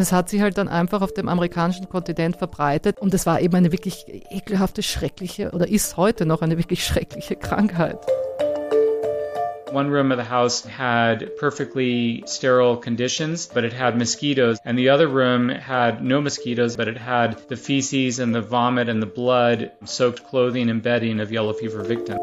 Und es hat sich halt dann einfach auf dem amerikanischen Kontinent verbreitet. Und es war eben eine wirklich ekelhafte, schreckliche oder ist heute noch eine wirklich schreckliche Krankheit. One room of the house had perfectly sterile conditions, but it had mosquitoes. And the other room had no mosquitoes, but it had the feces and the vomit and the blood soaked clothing and bedding of yellow fever victims.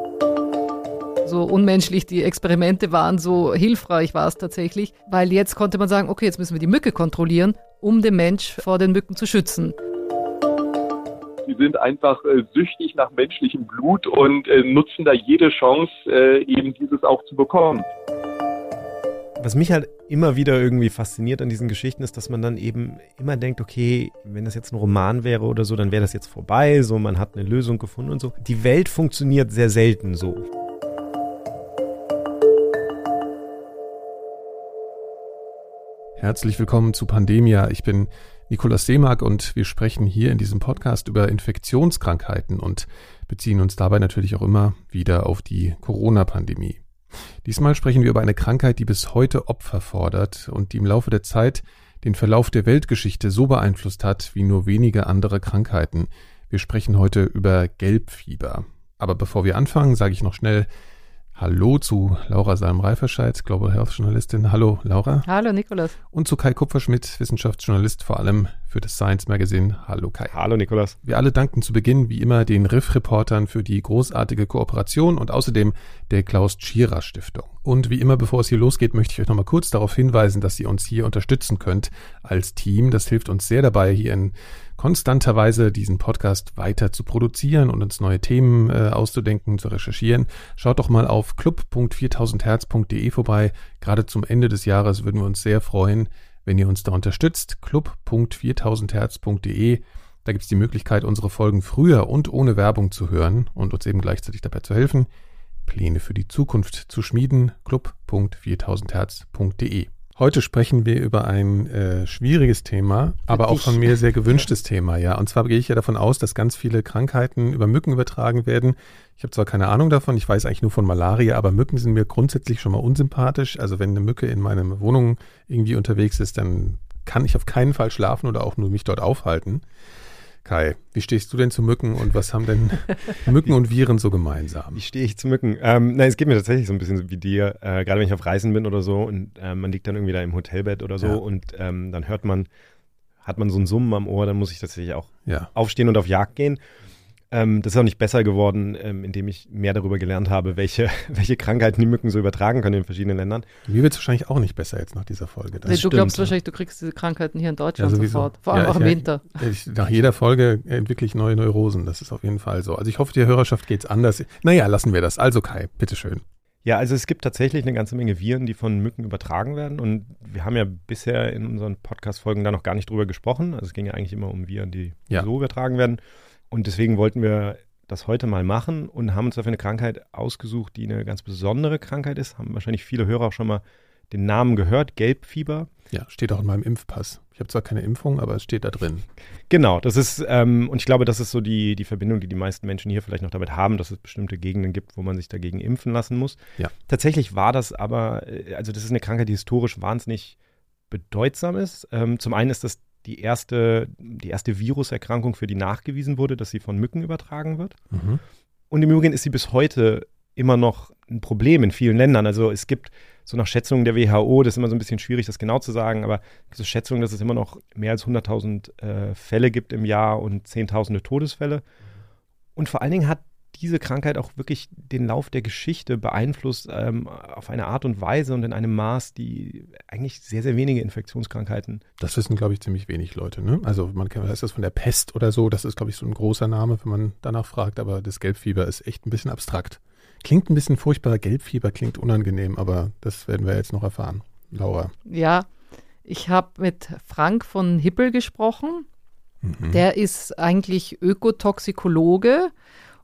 So unmenschlich die Experimente waren, so hilfreich war es tatsächlich, weil jetzt konnte man sagen, okay, jetzt müssen wir die Mücke kontrollieren, um den Mensch vor den Mücken zu schützen. Die sind einfach äh, süchtig nach menschlichem Blut und äh, nutzen da jede Chance, äh, eben dieses auch zu bekommen. Was mich halt immer wieder irgendwie fasziniert an diesen Geschichten ist, dass man dann eben immer denkt, okay, wenn das jetzt ein Roman wäre oder so, dann wäre das jetzt vorbei, so man hat eine Lösung gefunden und so. Die Welt funktioniert sehr selten so. Herzlich willkommen zu Pandemia. Ich bin Nikolaus Seemark und wir sprechen hier in diesem Podcast über Infektionskrankheiten und beziehen uns dabei natürlich auch immer wieder auf die Corona-Pandemie. Diesmal sprechen wir über eine Krankheit, die bis heute Opfer fordert und die im Laufe der Zeit den Verlauf der Weltgeschichte so beeinflusst hat wie nur wenige andere Krankheiten. Wir sprechen heute über Gelbfieber. Aber bevor wir anfangen, sage ich noch schnell, Hallo zu Laura Salm-Reiferscheid, Global Health Journalistin. Hallo Laura. Hallo Nikolas. Und zu Kai Kupferschmidt, Wissenschaftsjournalist vor allem für das Science Magazine. Hallo Kai. Hallo Nikolas. Wir alle danken zu Beginn wie immer den Riff-Reportern für die großartige Kooperation und außerdem der Klaus Tschira Stiftung. Und wie immer, bevor es hier losgeht, möchte ich euch nochmal kurz darauf hinweisen, dass ihr uns hier unterstützen könnt als Team. Das hilft uns sehr dabei, hier in konstanter Weise diesen Podcast weiter zu produzieren und uns neue Themen äh, auszudenken, zu recherchieren. Schaut doch mal auf club.4000herz.de vorbei. Gerade zum Ende des Jahres würden wir uns sehr freuen, wenn ihr uns da unterstützt. club.4000herz.de. Da gibt es die Möglichkeit, unsere Folgen früher und ohne Werbung zu hören und uns eben gleichzeitig dabei zu helfen, Pläne für die Zukunft zu schmieden. club.4000herz.de. Heute sprechen wir über ein äh, schwieriges Thema, aber auch von mir sehr gewünschtes Thema, ja. Und zwar gehe ich ja davon aus, dass ganz viele Krankheiten über Mücken übertragen werden. Ich habe zwar keine Ahnung davon, ich weiß eigentlich nur von Malaria, aber Mücken sind mir grundsätzlich schon mal unsympathisch. Also wenn eine Mücke in meiner Wohnung irgendwie unterwegs ist, dann kann ich auf keinen Fall schlafen oder auch nur mich dort aufhalten. Kai, wie stehst du denn zu Mücken und was haben denn Mücken und Viren so gemeinsam? Wie stehe ich zu Mücken? Ähm, nein, es geht mir tatsächlich so ein bisschen wie dir, äh, gerade wenn ich auf Reisen bin oder so und äh, man liegt dann irgendwie da im Hotelbett oder so ja. und ähm, dann hört man, hat man so ein Summen am Ohr, dann muss ich tatsächlich auch ja. aufstehen und auf Jagd gehen. Ähm, das ist auch nicht besser geworden, ähm, indem ich mehr darüber gelernt habe, welche, welche Krankheiten die Mücken so übertragen können in verschiedenen Ländern. Mir wird es wahrscheinlich auch nicht besser jetzt nach dieser Folge. Nee, du glaubst wahrscheinlich, du kriegst diese Krankheiten hier in Deutschland ja, sofort. Vor allem ja, auch im ja, Winter. Ich, nach jeder Folge entwickle ich neue Neurosen. Das ist auf jeden Fall so. Also ich hoffe, der Hörerschaft geht es anders. Naja, lassen wir das. Also Kai, bitteschön. Ja, also es gibt tatsächlich eine ganze Menge Viren, die von Mücken übertragen werden. Und wir haben ja bisher in unseren Podcast-Folgen da noch gar nicht drüber gesprochen. Also es ging ja eigentlich immer um Viren, die ja. so übertragen werden. Und deswegen wollten wir das heute mal machen und haben uns dafür eine Krankheit ausgesucht, die eine ganz besondere Krankheit ist. Haben wahrscheinlich viele Hörer auch schon mal den Namen gehört, Gelbfieber. Ja, steht auch in meinem Impfpass. Ich habe zwar keine Impfung, aber es steht da drin. Genau, das ist, ähm, und ich glaube, das ist so die, die Verbindung, die die meisten Menschen hier vielleicht noch damit haben, dass es bestimmte Gegenden gibt, wo man sich dagegen impfen lassen muss. Ja. Tatsächlich war das aber, äh, also das ist eine Krankheit, die historisch wahnsinnig bedeutsam ist. Ähm, zum einen ist das die erste, die erste Viruserkrankung, für die nachgewiesen wurde, dass sie von Mücken übertragen wird. Mhm. Und im Übrigen ist sie bis heute immer noch ein Problem in vielen Ländern. Also es gibt so nach Schätzungen der WHO, das ist immer so ein bisschen schwierig, das genau zu sagen, aber so Schätzungen, dass es immer noch mehr als 100.000 äh, Fälle gibt im Jahr und Zehntausende Todesfälle. Und vor allen Dingen hat diese Krankheit auch wirklich den Lauf der Geschichte beeinflusst ähm, auf eine Art und Weise und in einem Maß, die eigentlich sehr, sehr wenige Infektionskrankheiten. Das wissen, glaube ich, ziemlich wenig Leute. Ne? Also man kann, weiß das von der Pest oder so, das ist, glaube ich, so ein großer Name, wenn man danach fragt, aber das Gelbfieber ist echt ein bisschen abstrakt. Klingt ein bisschen furchtbar, Gelbfieber klingt unangenehm, aber das werden wir jetzt noch erfahren. Laura. Ja, ich habe mit Frank von Hippel gesprochen. Mhm. Der ist eigentlich Ökotoxikologe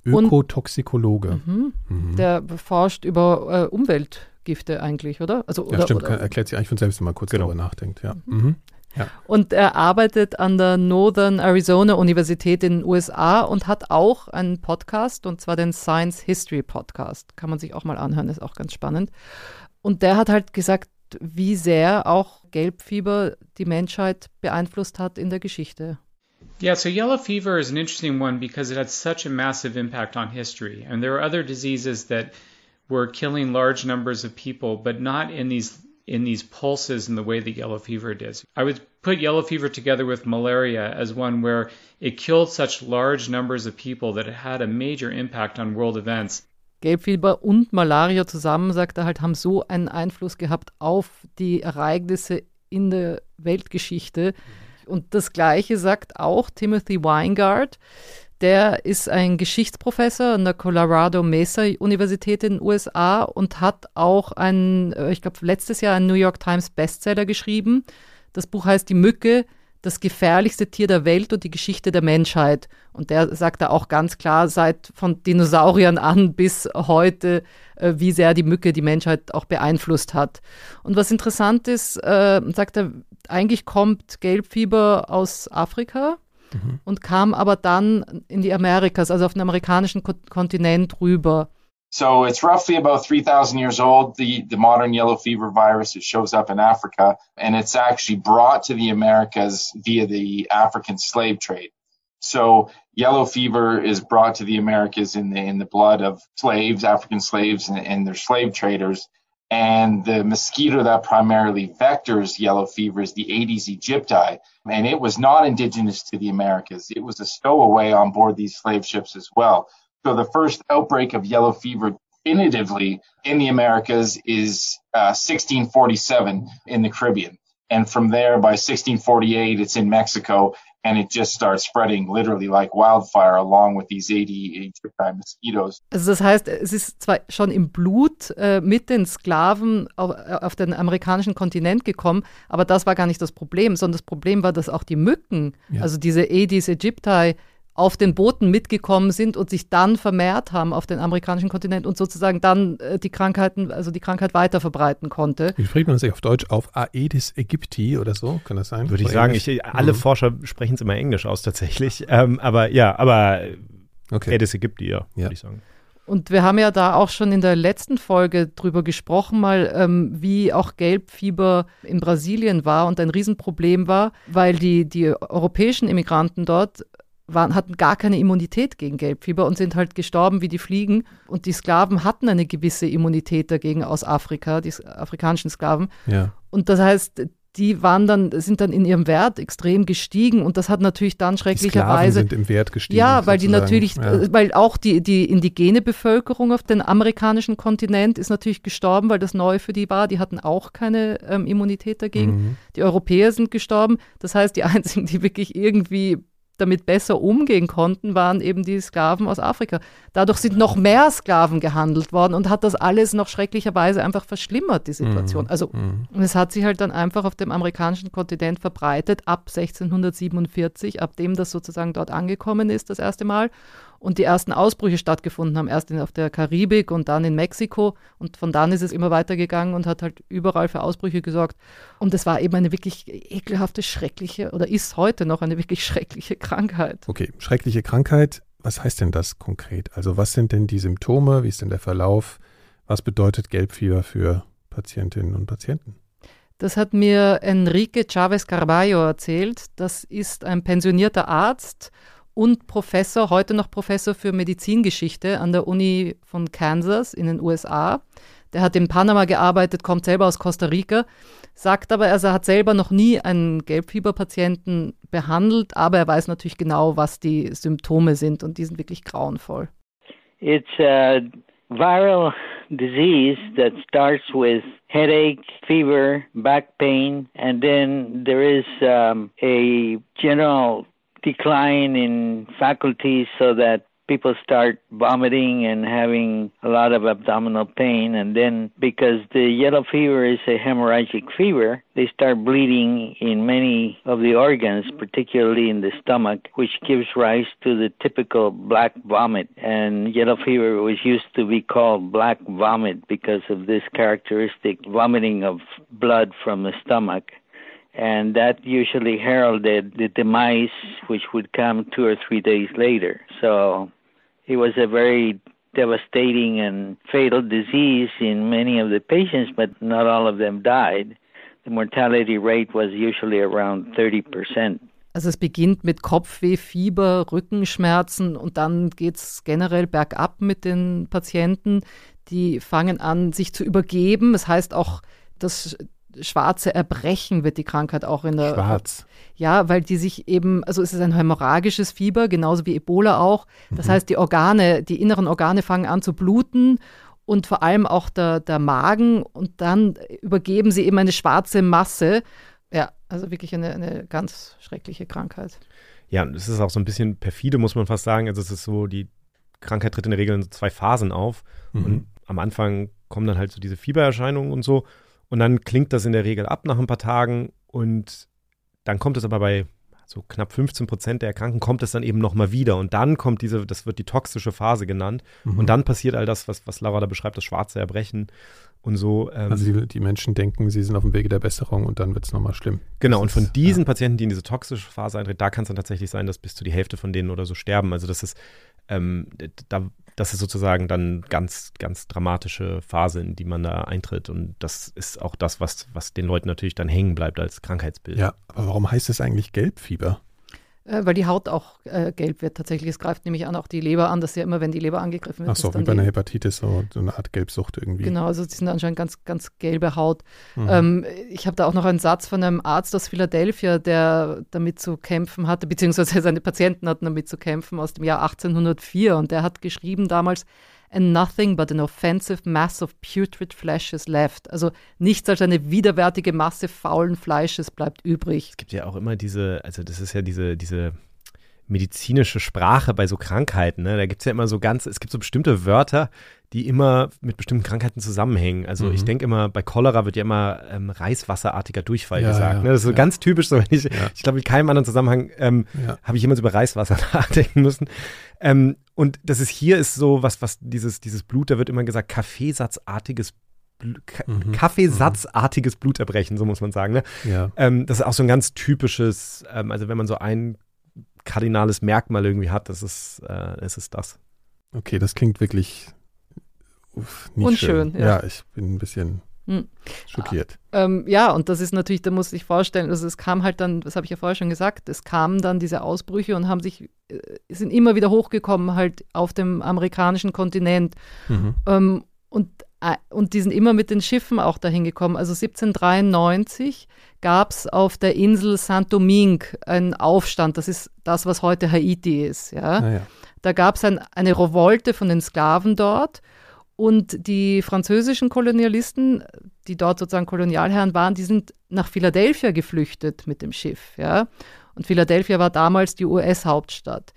Ökotoxikologe. Mhm. mhm. Der forscht über äh, Umweltgifte eigentlich, oder? Also, ja, oder, stimmt, oder, erklärt sich eigentlich von selbst, wenn man kurz genau. darüber nachdenkt, ja. Mhm. mhm. ja. Und er arbeitet an der Northern Arizona Universität in den USA und hat auch einen Podcast, und zwar den Science History Podcast. Kann man sich auch mal anhören, ist auch ganz spannend. Und der hat halt gesagt, wie sehr auch Gelbfieber die Menschheit beeinflusst hat in der Geschichte. Yeah, so yellow fever is an interesting one because it had such a massive impact on history. And there are other diseases that were killing large numbers of people, but not in these in these pulses in the way that yellow fever did. I would put yellow fever together with malaria as one where it killed such large numbers of people that it had a major impact on world events. Gelbfieber und Malaria zusammen, sagt er halt, haben so einen Einfluss gehabt auf die Ereignisse in der Weltgeschichte. Und das Gleiche sagt auch Timothy Weingart. Der ist ein Geschichtsprofessor an der Colorado Mesa Universität in den USA und hat auch ein, äh, ich glaube, letztes Jahr einen New York Times Bestseller geschrieben. Das Buch heißt Die Mücke, das gefährlichste Tier der Welt und die Geschichte der Menschheit. Und der sagt da auch ganz klar, seit von Dinosauriern an bis heute, äh, wie sehr die Mücke die Menschheit auch beeinflusst hat. Und was interessant ist, äh, sagt er, eigentlich kommt Gelbfieber aus Afrika mhm. und kam aber dann in die Amerikas, also auf den amerikanischen Ko Kontinent rüber. So it's roughly about 3,000 years old, the, the modern yellow fever virus. It shows up in Africa and it's actually brought to the Americas via the African slave trade. So yellow fever is brought to the Americas in the, in the blood of slaves, African slaves and, and their slave traders. And the mosquito that primarily vectors yellow fever is the Aedes aegypti. And it was not indigenous to the Americas. It was a stowaway on board these slave ships as well. So the first outbreak of yellow fever definitively in the Americas is uh, 1647 in the Caribbean. And from there, by 1648, it's in Mexico and it just starts spreading literally like wildfire along with these 80 Egyptine mosquitoes. Also das heißt, es ist zwar schon im Blut äh, mit den Sklaven auf, auf, den amerikanischen Kontinent gekommen, aber das war gar nicht das Problem, sondern das Problem war, dass auch die Mücken, ja. also diese Aedes aegypti, auf den Booten mitgekommen sind und sich dann vermehrt haben auf den amerikanischen Kontinent und sozusagen dann äh, die Krankheiten, also die Krankheit weiter verbreiten konnte. Wie spricht man das auf Deutsch? Auf Aedes aegypti oder so? Kann das sein? Würde ich sagen, ich, alle mhm. Forscher sprechen es immer Englisch aus tatsächlich. Ähm, aber ja, aber okay. Aedes aegypti, ja, ja. würde ich sagen. Und wir haben ja da auch schon in der letzten Folge drüber gesprochen, mal ähm, wie auch Gelbfieber in Brasilien war und ein Riesenproblem war, weil die, die europäischen Immigranten dort waren, hatten gar keine Immunität gegen Gelbfieber und sind halt gestorben wie die Fliegen. Und die Sklaven hatten eine gewisse Immunität dagegen aus Afrika, die afrikanischen Sklaven. Ja. Und das heißt, die waren dann, sind dann in ihrem Wert extrem gestiegen und das hat natürlich dann schrecklicherweise. Die sind im Wert gestiegen. Ja, weil sozusagen. die natürlich, ja. Äh, weil auch die, die indigene Bevölkerung auf dem amerikanischen Kontinent ist natürlich gestorben, weil das neu für die war. Die hatten auch keine ähm, Immunität dagegen. Mhm. Die Europäer sind gestorben. Das heißt, die einzigen, die wirklich irgendwie damit besser umgehen konnten, waren eben die Sklaven aus Afrika. Dadurch sind noch mehr Sklaven gehandelt worden und hat das alles noch schrecklicherweise einfach verschlimmert, die Situation. Mhm. Also mhm. es hat sich halt dann einfach auf dem amerikanischen Kontinent verbreitet ab 1647, ab dem das sozusagen dort angekommen ist, das erste Mal und die ersten Ausbrüche stattgefunden haben, erst in, auf der Karibik und dann in Mexiko. Und von dann ist es immer weitergegangen und hat halt überall für Ausbrüche gesorgt. Und es war eben eine wirklich ekelhafte, schreckliche oder ist heute noch eine wirklich schreckliche Krankheit. Okay, schreckliche Krankheit. Was heißt denn das konkret? Also was sind denn die Symptome? Wie ist denn der Verlauf? Was bedeutet Gelbfieber für Patientinnen und Patienten? Das hat mir Enrique Chavez Carballo erzählt. Das ist ein pensionierter Arzt und Professor, heute noch Professor für Medizingeschichte an der Uni von Kansas in den USA. Der hat in Panama gearbeitet, kommt selber aus Costa Rica, sagt aber, also er hat selber noch nie einen Gelbfieberpatienten behandelt, aber er weiß natürlich genau, was die Symptome sind und die sind wirklich grauenvoll. It's a viral disease that starts with headache, fever, back pain, and then there is um, a general decline in faculties so that people start vomiting and having a lot of abdominal pain. And then because the yellow fever is a hemorrhagic fever they start bleeding in many of the organs particularly in the stomach which gives rise to the typical black vomit. And yellow fever was used to be called black vomit because of this characteristic vomiting of blood from the stomach and that usually heralded the demise, which would come two or three days later. So it was a very devastating and fatal disease in many of the patients, but not all of them died. The mortality rate was usually around 30 percent. Also es beginnt mit Kopfweh, Fieber, Rückenschmerzen und dann geht es generell bergab mit den Patienten. Die fangen an, sich zu übergeben. Das heißt auch, das schwarze Erbrechen wird die Krankheit auch in der. Schwarz. Ja, weil die sich eben, also es ist ein hämorrhagisches Fieber, genauso wie Ebola auch. Das mhm. heißt, die Organe, die inneren Organe fangen an zu bluten und vor allem auch der, der Magen und dann übergeben sie eben eine schwarze Masse. Ja, also wirklich eine, eine ganz schreckliche Krankheit. Ja, es ist auch so ein bisschen perfide, muss man fast sagen. Also es ist so, die Krankheit tritt in der Regel in zwei Phasen auf. Mhm. Und am Anfang kommen dann halt so diese Fiebererscheinungen und so. Und dann klingt das in der Regel ab nach ein paar Tagen. Und dann kommt es aber bei so knapp 15 Prozent der Erkrankten kommt es dann eben nochmal wieder. Und dann kommt diese, das wird die toxische Phase genannt. Mhm. Und dann passiert all das, was, was Laura da beschreibt, das schwarze Erbrechen und so. Ähm, also die, die, Menschen denken, sie sind auf dem Wege der Besserung und dann wird es nochmal schlimm. Genau, und von diesen ja. Patienten, die in diese toxische Phase eintreten, da kann es dann tatsächlich sein, dass bis zu die Hälfte von denen oder so sterben. Also das ist, ähm, da, das ist sozusagen dann ganz, ganz dramatische Phase, in die man da eintritt. Und das ist auch das, was, was den Leuten natürlich dann hängen bleibt als Krankheitsbild. Ja, aber warum heißt es eigentlich Gelbfieber? Äh, weil die Haut auch äh, gelb wird tatsächlich. Es greift nämlich an auch die Leber an. Das ist ja immer, wenn die Leber angegriffen wird. Ach so, wie bei einer Hepatitis, so, so, eine Art Gelbsucht irgendwie. Genau, also sie sind anscheinend ganz, ganz gelbe Haut. Mhm. Ähm, ich habe da auch noch einen Satz von einem Arzt aus Philadelphia, der damit zu kämpfen hatte, beziehungsweise seine Patienten hatten damit zu kämpfen aus dem Jahr 1804. Und der hat geschrieben damals, and nothing but an offensive mass of putrid flesh is left. Also nichts als eine widerwärtige Masse faulen Fleisches bleibt übrig. Es gibt ja auch immer diese, also das ist ja diese, diese medizinische Sprache bei so Krankheiten. Ne? Da gibt es ja immer so ganz, es gibt so bestimmte Wörter, die immer mit bestimmten Krankheiten zusammenhängen. Also mhm. ich denke immer, bei Cholera wird ja immer ähm, reißwasserartiger Durchfall ja, gesagt. Ja, ne? Das ist so ja. ganz typisch so, wenn ich, ich glaube, in keinem anderen Zusammenhang ähm, habe ich so über Reißwasser nachdenken müssen. Ähm, und das ist hier ist so, was, was dieses, dieses Blut, da wird immer gesagt, Kaffeesatzartiges Ka mhm. Kaffeesatzartiges Bluterbrechen, so muss man sagen. Ne? Ja. Ähm, das ist auch so ein ganz typisches, ähm, also wenn man so ein kardinales Merkmal irgendwie hat, das ist, äh, das ist das. Okay, das klingt wirklich uff, nicht Unschön, schön. Ja. ja, ich bin ein bisschen hm. schockiert. Ähm, ja, und das ist natürlich, da muss ich vorstellen, also es kam halt dann, das habe ich ja vorher schon gesagt, es kamen dann diese Ausbrüche und haben sich, äh, sind immer wieder hochgekommen halt auf dem amerikanischen Kontinent. Mhm. Ähm, und, äh, und die sind immer mit den Schiffen auch dahin gekommen. Also 1793 gab es auf der Insel Saint-Domingue einen Aufstand. Das ist das, was heute Haiti ist. Ja? Ah, ja. Da gab es ein, eine Revolte von den Sklaven dort. Und die französischen Kolonialisten, die dort sozusagen Kolonialherren waren, die sind nach Philadelphia geflüchtet mit dem Schiff. Ja? Und Philadelphia war damals die US-Hauptstadt.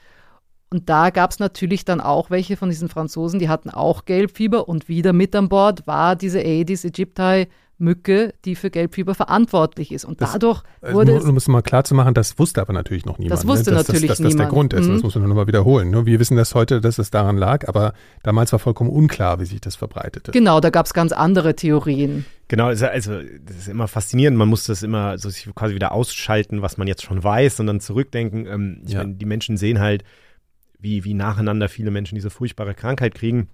Und da gab es natürlich dann auch welche von diesen Franzosen, die hatten auch Gelbfieber und wieder mit an Bord war diese Aedes aegypti Mücke, die für Gelbfieber verantwortlich ist. Und das, dadurch äh, wurde es. Um es mal klar zu machen, das wusste aber natürlich noch niemand. Das ne? wusste ne? dass, natürlich dass, dass, niemand. Dass das der Grund ist. Mhm. Das muss man nur noch mal wiederholen. Ne? Wir wissen das heute, dass es daran lag, aber damals war vollkommen unklar, wie sich das verbreitete. Genau, da gab es ganz andere Theorien. Genau, also das ist immer faszinierend. Man muss das immer so sich quasi wieder ausschalten, was man jetzt schon weiß, und dann zurückdenken. Ähm, ich ja. meine, die Menschen sehen halt, wie, wie nacheinander viele Menschen diese furchtbare Krankheit kriegen.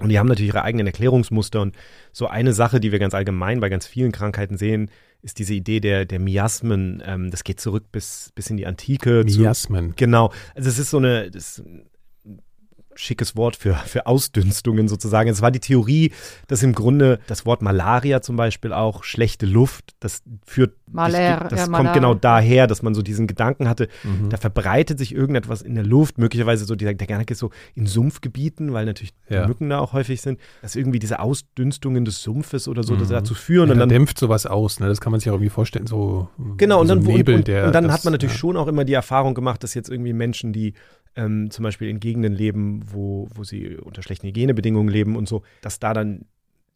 Und die haben natürlich ihre eigenen Erklärungsmuster. Und so eine Sache, die wir ganz allgemein bei ganz vielen Krankheiten sehen, ist diese Idee der, der Miasmen. Ähm, das geht zurück bis, bis in die Antike. Miasmen. Zu, genau. Also es ist so eine, das, schickes Wort für, für Ausdünstungen sozusagen. Es war die Theorie, dass im Grunde das Wort Malaria zum Beispiel auch schlechte Luft, das führt, Maler, das, das ja, kommt Malaria. genau daher, dass man so diesen Gedanken hatte, mhm. da verbreitet sich irgendetwas in der Luft, möglicherweise so dieser, der Gedanke ist so in Sumpfgebieten, weil natürlich ja. Mücken da auch häufig sind, dass irgendwie diese Ausdünstungen des Sumpfes oder so mhm. dazu führen. Ja, und dann dämpft sowas aus, ne? das kann man sich auch irgendwie vorstellen, so Genau, und so dann, Nebel, und, und, der, und dann das, hat man natürlich ja. schon auch immer die Erfahrung gemacht, dass jetzt irgendwie Menschen, die ähm, zum Beispiel in Gegenden leben, wo, wo sie unter schlechten Hygienebedingungen leben und so, dass da dann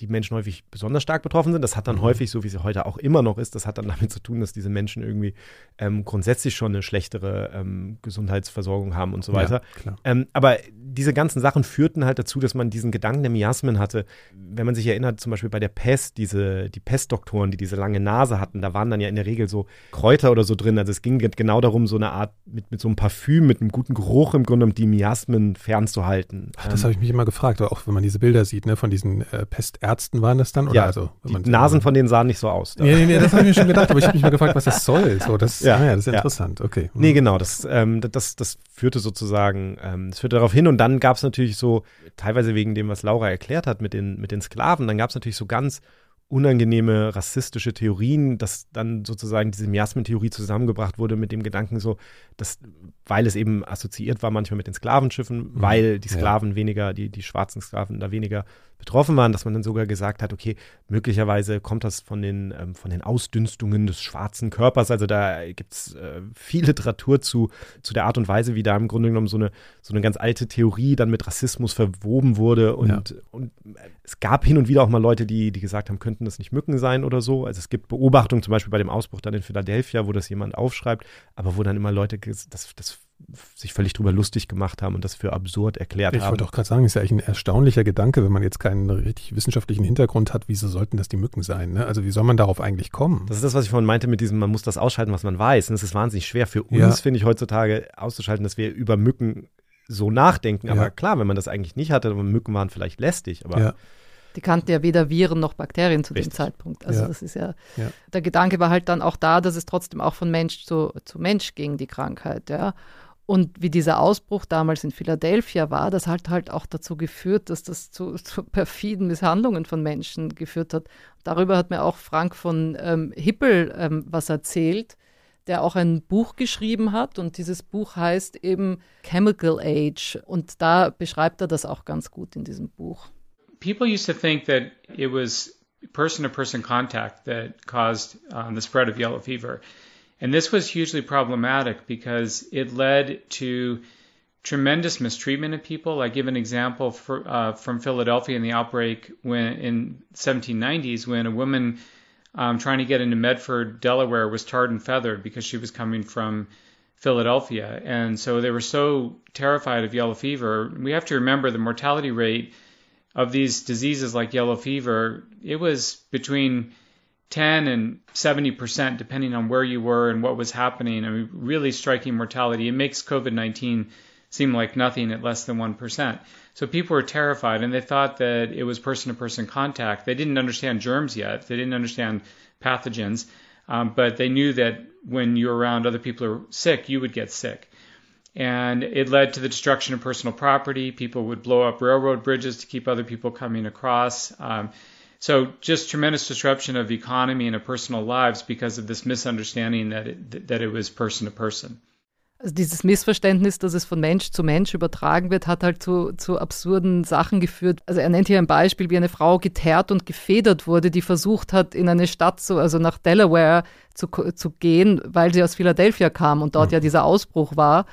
die Menschen häufig besonders stark betroffen sind. Das hat dann mhm. häufig, so wie es heute auch immer noch ist, das hat dann damit zu tun, dass diese Menschen irgendwie ähm, grundsätzlich schon eine schlechtere ähm, Gesundheitsversorgung haben und so weiter. Ja, ähm, aber diese ganzen Sachen führten halt dazu, dass man diesen Gedanken der Miasmen hatte. Wenn man sich erinnert, zum Beispiel bei der Pest, diese, die Pestdoktoren, die diese lange Nase hatten, da waren dann ja in der Regel so Kräuter oder so drin. Also es ging genau darum, so eine Art mit, mit so einem Parfüm, mit einem guten Geruch im Grunde, um die Miasmen fernzuhalten. Ach, das ähm, habe ich mich immer gefragt, auch wenn man diese Bilder sieht, ne, von diesen äh, Pestärzten waren das dann? Oder ja, also, die Nasen von denen sahen nicht so aus. Nee, nee, nee, das habe ich mir schon gedacht, aber ich habe mich mal gefragt, was das soll. So, das, ja, ah ja, das ist interessant, ja. okay. Nee, genau, das, ähm, das, das führte sozusagen, ähm, das führte darauf hin und dann gab es natürlich so, teilweise wegen dem, was Laura erklärt hat mit den, mit den Sklaven, dann gab es natürlich so ganz unangenehme rassistische Theorien, dass dann sozusagen diese Miasmen-Theorie zusammengebracht wurde mit dem Gedanken so, dass, weil es eben assoziiert war manchmal mit den Sklavenschiffen, mhm. weil die Sklaven ja. weniger, die, die schwarzen Sklaven da weniger betroffen waren, dass man dann sogar gesagt hat, okay, möglicherweise kommt das von den, ähm, von den Ausdünstungen des schwarzen Körpers. Also da gibt es äh, viel Literatur zu, zu der Art und Weise, wie da im Grunde genommen so eine, so eine ganz alte Theorie dann mit Rassismus verwoben wurde. Und, ja. und es gab hin und wieder auch mal Leute, die, die gesagt haben, könnten das nicht Mücken sein oder so. Also es gibt Beobachtungen, zum Beispiel bei dem Ausbruch dann in Philadelphia, wo das jemand aufschreibt, aber wo dann immer Leute das, das sich völlig drüber lustig gemacht haben und das für absurd erklärt ich haben. Ich wollte auch gerade sagen, ist ja eigentlich ein erstaunlicher Gedanke, wenn man jetzt keinen richtig wissenschaftlichen Hintergrund hat, wieso sollten das die Mücken sein? Ne? Also wie soll man darauf eigentlich kommen? Das ist das, was ich vorhin meinte mit diesem, man muss das ausschalten, was man weiß. Und es ist wahnsinnig schwer für uns, ja. finde ich, heutzutage auszuschalten, dass wir über Mücken so nachdenken. Aber ja. klar, wenn man das eigentlich nicht hatte, Mücken waren vielleicht lästig, aber ja. Die kannten ja weder Viren noch Bakterien zu Richtig. dem Zeitpunkt. Also ja. das ist ja, ja, der Gedanke war halt dann auch da, dass es trotzdem auch von Mensch zu, zu Mensch ging, die Krankheit, ja. Und wie dieser Ausbruch damals in Philadelphia war, das hat halt auch dazu geführt, dass das zu, zu perfiden Misshandlungen von Menschen geführt hat. Darüber hat mir auch Frank von ähm, Hippel ähm, was erzählt, der auch ein Buch geschrieben hat. Und dieses Buch heißt eben Chemical Age. Und da beschreibt er das auch ganz gut in diesem Buch. People used to think that it was person-to-person -person contact that caused um, the spread of yellow fever. And this was hugely problematic because it led to tremendous mistreatment of people. I give an example for, uh, from Philadelphia in the outbreak when in 1790s when a woman um, trying to get into Medford, Delaware, was tarred and feathered because she was coming from Philadelphia, and so they were so terrified of yellow fever. We have to remember the mortality rate of these diseases like yellow fever. It was between 10 and 70%, depending on where you were and what was happening. I mean, really striking mortality. It makes COVID 19 seem like nothing at less than 1%. So people were terrified and they thought that it was person to person contact. They didn't understand germs yet, they didn't understand pathogens, um, but they knew that when you're around other people who are sick, you would get sick. And it led to the destruction of personal property. People would blow up railroad bridges to keep other people coming across. Um, so just tremendous disruption of economy and of personal lives because of this misunderstanding that it, that it was person to person. Also dieses Missverständnis, dass es von Mensch zu Mensch übertragen wird, hat halt zu, zu absurden Sachen geführt. Also er nennt hier ein Beispiel, wie eine Frau geteert und gefedert wurde, die versucht hat, in eine Stadt, zu, also nach Delaware zu, zu gehen, weil sie aus Philadelphia kam und dort mhm. ja dieser Ausbruch war.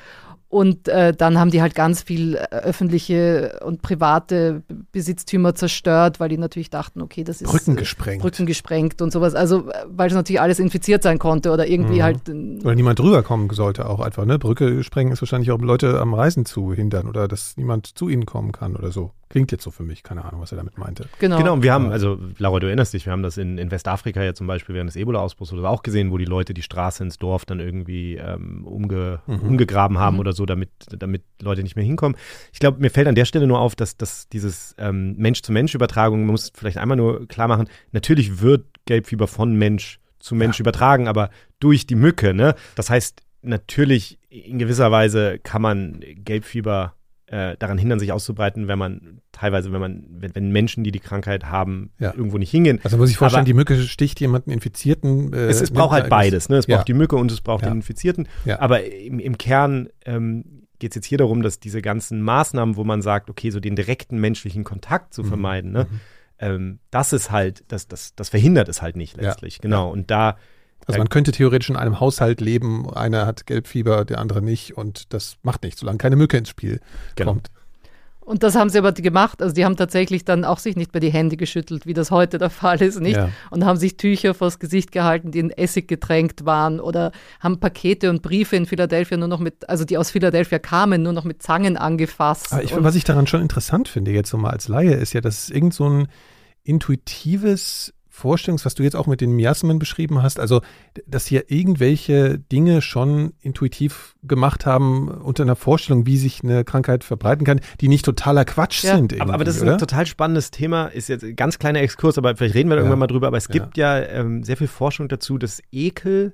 Und äh, dann haben die halt ganz viel äh, öffentliche und private Besitztümer zerstört, weil die natürlich dachten, okay, das ist Brücken äh, gesprengt, Brücken gesprengt und sowas. Also äh, weil es natürlich alles infiziert sein konnte oder irgendwie mhm. halt. Oder niemand drüber kommen sollte auch einfach. Ne, Brücke sprengen ist wahrscheinlich auch Leute am Reisen zu hindern oder dass niemand zu ihnen kommen kann oder so. Klingt jetzt so für mich, keine Ahnung, was er damit meinte. Genau. Genau, und wir haben, also Laura, du erinnerst dich, wir haben das in, in Westafrika ja zum Beispiel während des Ebola-Ausbruchs oder auch gesehen, wo die Leute die Straße ins Dorf dann irgendwie ähm, umge, mhm. umgegraben haben mhm. oder so, damit, damit Leute nicht mehr hinkommen. Ich glaube, mir fällt an der Stelle nur auf, dass, dass dieses ähm, Mensch-zu-Mensch-Übertragung, man muss vielleicht einmal nur klar machen, natürlich wird Gelbfieber von Mensch zu Mensch ja. übertragen, aber durch die Mücke, ne? Das heißt, natürlich in gewisser Weise kann man Gelbfieber äh, daran hindern, sich auszubreiten, wenn man teilweise, wenn man, wenn, wenn Menschen, die die Krankheit haben, ja. irgendwo nicht hingehen. Also muss ich vorstellen, Aber die Mücke sticht jemanden Infizierten. Äh, es, es braucht halt beides. Ne? Es ja. braucht die Mücke und es braucht ja. den Infizierten. Aber im, im Kern ähm, geht es jetzt hier darum, dass diese ganzen Maßnahmen, wo man sagt, okay, so den direkten menschlichen Kontakt zu mhm. vermeiden, ne? Mhm. Ähm, das ist halt, das, das, das verhindert es halt nicht letztlich. Genau. Und da also man könnte theoretisch in einem Haushalt leben, einer hat Gelbfieber, der andere nicht und das macht nichts, solange keine Mücke ins Spiel genau. kommt. Und das haben sie aber gemacht. Also die haben tatsächlich dann auch sich nicht mehr die Hände geschüttelt, wie das heute der Fall ist, nicht? Ja. Und haben sich Tücher vors Gesicht gehalten, die in Essig getränkt waren oder haben Pakete und Briefe in Philadelphia nur noch mit, also die aus Philadelphia kamen, nur noch mit Zangen angefasst. Ich, was ich daran schon interessant finde, jetzt so mal als Laie, ist ja, dass es irgend so ein intuitives Vorstellungs, was du jetzt auch mit den Miasmen beschrieben hast, also dass hier irgendwelche Dinge schon intuitiv gemacht haben unter einer Vorstellung, wie sich eine Krankheit verbreiten kann, die nicht totaler Quatsch Ja. sind. Aber, aber das ist oder? ein total spannendes Thema, ist jetzt ein ganz kleiner Exkurs, aber vielleicht reden wir da Ja. irgendwann mal drüber. Aber es Ja. gibt ja, ähm, sehr viel Forschung dazu, dass Ekel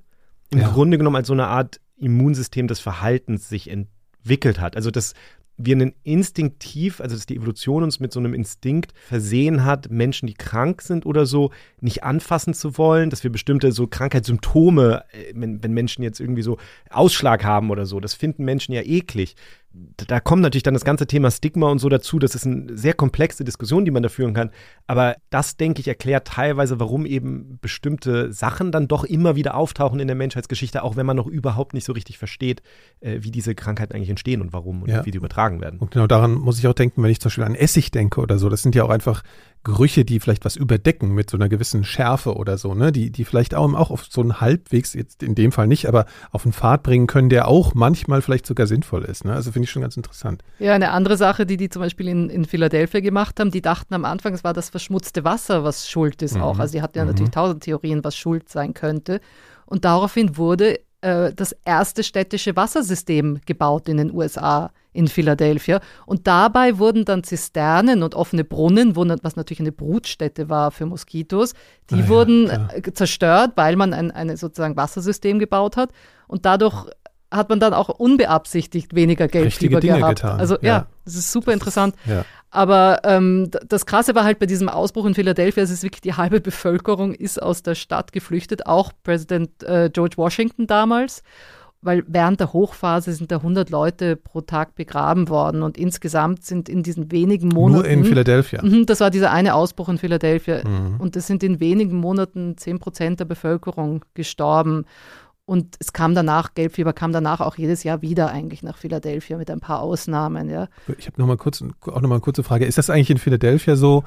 im. Grunde genommen als so eine Art Immunsystem des Verhaltens sich entwickelt hat. Also dass wir einen instinktiv, also dass die Evolution uns mit so einem Instinkt versehen hat, Menschen, die krank sind oder so, nicht anfassen zu wollen, dass wir bestimmte so Krankheitssymptome, äh, wenn, wenn Menschen jetzt irgendwie so Ausschlag haben oder so, das finden Menschen ja eklig da kommt natürlich dann das ganze Thema Stigma und so dazu. Das ist eine sehr komplexe Diskussion, die man da führen kann. Aber das, denke ich, erklärt teilweise, warum eben bestimmte Sachen dann doch immer wieder auftauchen in der Menschheitsgeschichte, auch wenn man noch überhaupt nicht so richtig versteht, äh, wie diese Krankheiten eigentlich entstehen und warum und Ja. wie die übertragen werden. Und genau daran muss ich auch denken, wenn ich zum Beispiel an Essig denke oder so. Das sind ja auch einfach Gerüche, die vielleicht was überdecken mit so einer gewissen Schärfe oder so, ne? Die, die vielleicht auch, auch auf so einen halbwegs, jetzt in dem Fall nicht, aber auf einen Pfad bringen können, der auch manchmal vielleicht sogar sinnvoll ist. Ne? Also finde ich schon ganz interessant. Ja, eine andere Sache, die die zum Beispiel in, in Philadelphia gemacht haben, die dachten am Anfang, es war das verschmutzte Wasser, was schuld ist Mhm. auch. Also die hatten ja Mhm. natürlich tausend Theorien, was schuld sein könnte. Und daraufhin wurde äh, das erste städtische Wassersystem gebaut in den USA, in Philadelphia. Und dabei wurden dann Zisternen und offene Brunnen, was natürlich eine Brutstätte war für Moskitos, die Ah ja, wurden klar. äh, zerstört, weil man ein eine sozusagen Wassersystem gebaut hat. Und dadurch hat man dann auch unbeabsichtigt weniger Richtige Gelbfieber Dinge gehabt. getan, Also ja, ja. das ist super interessant. Ja. Aber ähm, das Krasse war halt bei diesem Ausbruch in Philadelphia, es ist wirklich die halbe Bevölkerung ist aus der Stadt geflüchtet, auch Präsident äh, George Washington damals, weil während der Hochphase sind da 100 Leute pro Tag begraben worden und insgesamt sind in diesen wenigen Monaten Nur in Philadelphia. Mhm, Das war dieser eine Ausbruch in Philadelphia. Mhm. Und es sind in wenigen Monaten 10 Prozent der Bevölkerung gestorben. Und es kam danach, Gelbfieber kam danach auch jedes Jahr wieder eigentlich nach Philadelphia mit ein paar Ausnahmen, ja. Ich habe noch mal kurz, auch noch mal eine kurze Frage. Ist das eigentlich in Philadelphia so,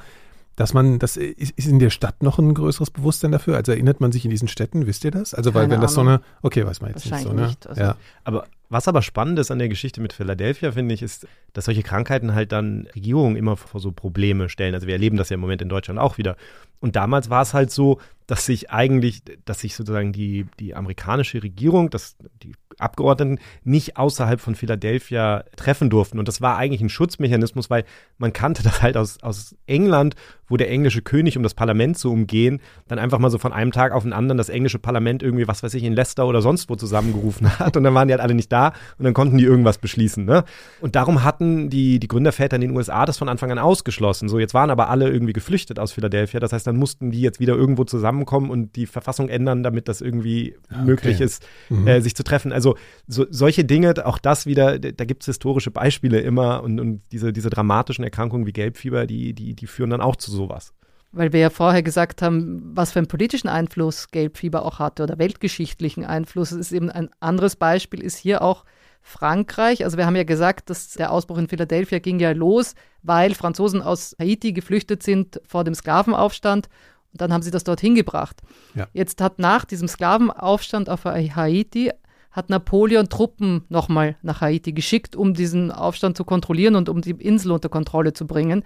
dass man, das ist, in der Stadt noch ein größeres Bewusstsein dafür? Also erinnert man sich in diesen Städten, wisst ihr das? Also weil Keine wenn das so Ahnung. eine, okay, weiß man jetzt nicht so, Wahrscheinlich ne? nicht, also- ja. Aber was aber spannend ist an der Geschichte mit Philadelphia, finde ich, ist, dass solche Krankheiten halt dann Regierungen immer vor so Probleme stellen. Also wir erleben das ja im Moment in Deutschland auch wieder. Und damals war es halt so, dass sich eigentlich, dass sich sozusagen die, die amerikanische Regierung, dass die Abgeordneten nicht außerhalb von Philadelphia treffen durften. Und das war eigentlich ein Schutzmechanismus, weil man kannte das halt aus, aus England, wo der englische König, um das Parlament zu umgehen, dann einfach mal so von einem Tag auf den anderen das englische Parlament irgendwie, was weiß ich, in Leicester oder sonst wo zusammengerufen hat. Und dann waren die halt alle nicht da und dann konnten die irgendwas beschließen. Ne? Und darum hatten die, die Gründerväter in den USA das von Anfang an ausgeschlossen. So, jetzt waren aber alle irgendwie geflüchtet aus Philadelphia. Das heißt, dann mussten die jetzt wieder irgendwo zusammenkommen und die Verfassung ändern, damit das irgendwie möglich ist, Mhm. äh, sich zu treffen. Also so, solche Dinge, auch das wieder, da gibt es historische Beispiele immer und, und diese, diese dramatischen Erkrankungen wie Gelbfieber, die, die, die führen dann auch zu sowas. Weil wir ja vorher gesagt haben, was für einen politischen Einfluss Gelbfieber auch hatte oder weltgeschichtlichen Einfluss. Es ist eben ein anderes Beispiel, ist hier auch Frankreich. Also wir haben ja gesagt, dass der Ausbruch in Philadelphia ging ja los, weil Franzosen aus Haiti geflüchtet sind vor dem Sklavenaufstand. Und dann haben sie das dorthin gebracht. Ja. Jetzt hat nach diesem Sklavenaufstand auf Haiti hat Napoleon Truppen nochmal nach Haiti geschickt, um diesen Aufstand zu kontrollieren und um die Insel unter Kontrolle zu bringen.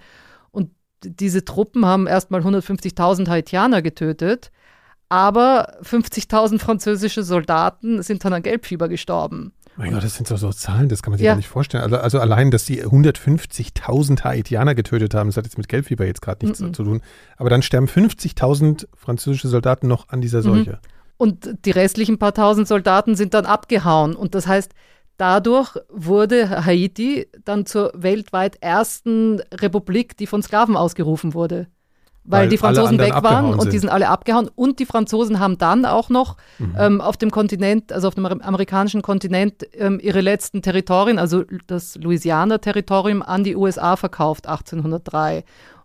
Diese Truppen haben erstmal 150.000 Haitianer getötet, aber 50.000 französische Soldaten sind dann an Gelbfieber gestorben. Mein Gott, das sind so, so Zahlen, das kann man sich Ja. gar nicht vorstellen. Also, also allein, dass die 150.000 Haitianer getötet haben, das hat jetzt mit Gelbfieber jetzt gerade nichts Mhm. zu tun. Aber dann sterben 50.000 französische Soldaten noch an dieser Seuche. Und die restlichen paar tausend Soldaten sind dann abgehauen. Und das heißt, dadurch wurde Haiti dann zur weltweit ersten Republik, die von Sklaven ausgerufen wurde. Weil, Weil die Franzosen weg waren und sind. die sind alle abgehauen. Und die Franzosen haben dann auch noch Mhm. ähm, auf dem Kontinent, also auf dem amer- amerikanischen Kontinent, ähm, ihre letzten Territorien, also das Louisiana-Territorium, an die USA verkauft, 1803.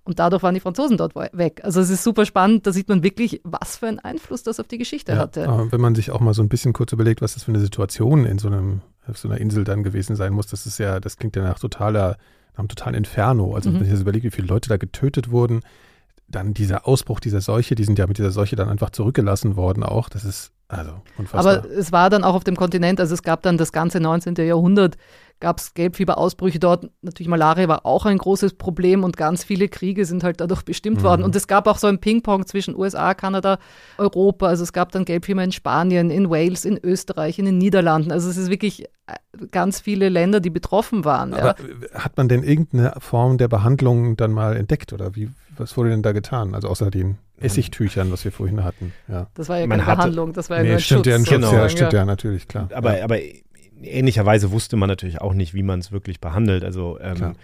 Und dadurch waren die Franzosen dort we- weg. Also es ist super spannend, da sieht man wirklich, was für einen Einfluss das auf die Geschichte hatte. aber wenn man sich auch mal so ein bisschen kurz überlegt, was das für eine Situation in so einem auf so einer Insel dann gewesen sein muss, das ist ja, das klingt ja nach totaler, am totalen Inferno. Also mhm. wenn ich das überlege, wie viele Leute da getötet wurden, dann dieser Ausbruch dieser Seuche, die sind ja mit dieser Seuche dann einfach zurückgelassen worden auch. Das ist also unfassbar. Aber es war dann auch auf dem Kontinent, also es gab dann das ganze 19. Jahrhundert, gab es Gelbfieberausbrüche dort. Natürlich Malaria war auch ein großes Problem und ganz viele Kriege sind halt dadurch bestimmt mhm. worden. Und es gab auch so ein Ping-Pong zwischen USA, Kanada, Europa. Also es gab dann Gelbfieber in Spanien, in Wales, in Österreich, in den Niederlanden. Also es ist wirklich äh, ganz viele Länder, die betroffen waren. Aber ja. hat man denn irgendeine Form der Behandlung dann mal entdeckt oder wie, was wurde denn da getan? Also außer den Essigtüchern, was wir vorhin hatten. Ja. Das war ja keine hatte, Behandlung, das war ja nee, nur stimmt, Schutz. Ja, ein Schutz genau. ja, stimmt ja, natürlich, klar. Aber, ja. aber ähnlicherweise wusste man natürlich auch nicht, wie man es wirklich behandelt. Also ähm,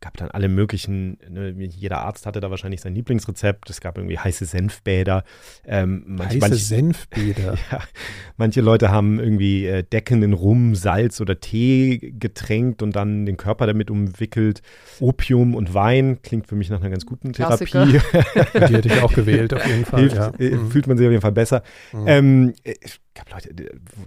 gab dann alle möglichen, ne, jeder Arzt hatte da wahrscheinlich sein Lieblingsrezept. Es gab irgendwie heiße Senfbäder. Ähm, manche, heiße manche, Senfbäder. ja, manche Leute haben irgendwie äh, Decken in Rum, Salz oder Tee getränkt und dann den Körper damit umwickelt. Opium und Wein klingt für mich nach einer ganz guten Klassiker. Therapie. Die hätte ich auch gewählt, auf jeden Fall. Hilft, ja. Äh, mhm. Fühlt man sich auf jeden Fall besser. Mhm. Ähm, es gab Leute,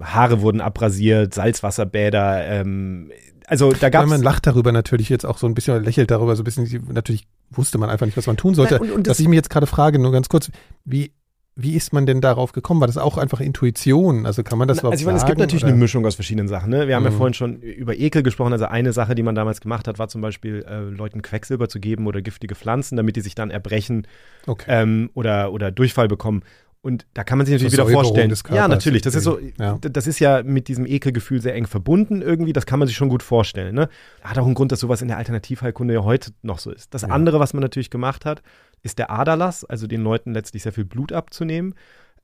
Haare wurden abrasiert, Salzwasserbäder, ähm, also da gab. Man lacht darüber natürlich jetzt auch so ein bisschen, lächelt darüber so ein bisschen. Natürlich wusste man einfach nicht, was man tun sollte. Und, und Dass ich mich jetzt gerade frage, nur ganz kurz, wie, wie ist man denn darauf gekommen? War das auch einfach Intuition? Also kann man das überhaupt Also ich meine, es gibt natürlich oder? eine Mischung aus verschiedenen Sachen. Ne? Wir haben mhm. ja vorhin schon über Ekel gesprochen. Also eine Sache, die man damals gemacht hat, war zum Beispiel äh, Leuten Quecksilber zu geben oder giftige Pflanzen, damit die sich dann erbrechen okay. ähm, oder, oder Durchfall bekommen. Und da kann man sich natürlich wieder vorstellen. ja, natürlich. Das ist so, ja. das ist ja mit diesem Ekelgefühl sehr eng verbunden irgendwie. Das kann man sich schon gut vorstellen. Ne? Hat auch einen Grund, dass sowas in der Alternativheilkunde ja heute noch so ist. Das ja. andere, was man natürlich gemacht hat, ist der Aderlass, also den Leuten letztlich sehr viel Blut abzunehmen.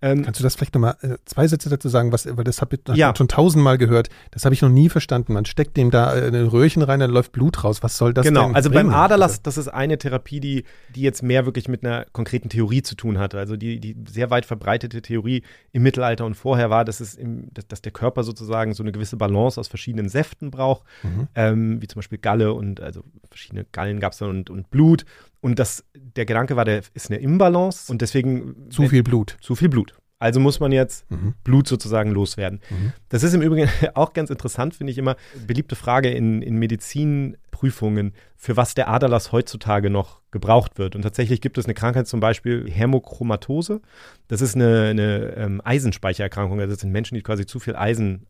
Ähm, Kannst du das vielleicht nochmal äh, zwei Sätze dazu sagen, was, weil das habe ich ja. schon tausendmal gehört. Das habe ich noch nie verstanden. Man steckt dem da äh, ein Röhrchen rein, dann läuft Blut raus. Was soll das genau. denn also bringen? beim Aderlass, das ist eine Therapie, die, die jetzt mehr wirklich mit einer konkreten Theorie zu tun hatte. Also die, die sehr weit verbreitete Theorie im Mittelalter und vorher war, dass, es im, dass, dass der Körper sozusagen so eine gewisse Balance aus verschiedenen Säften braucht, mhm. ähm, wie zum Beispiel Galle und also verschiedene Gallen gab es dann und, und Blut. Und das, der Gedanke war, der ist eine Imbalance und deswegen. Zu viel Blut. Zu viel Blut. Also muss man jetzt mhm. Blut sozusagen loswerden. Mhm. Das ist im Übrigen auch ganz interessant, finde ich immer. Beliebte Frage in, in Medizinprüfungen, für was der Aderlass heutzutage noch gebraucht wird. Und tatsächlich gibt es eine Krankheit, zum Beispiel Hämochromatose. Das ist eine, eine ähm, Eisenspeichererkrankung. Also das sind Menschen, die quasi zu viel Eisen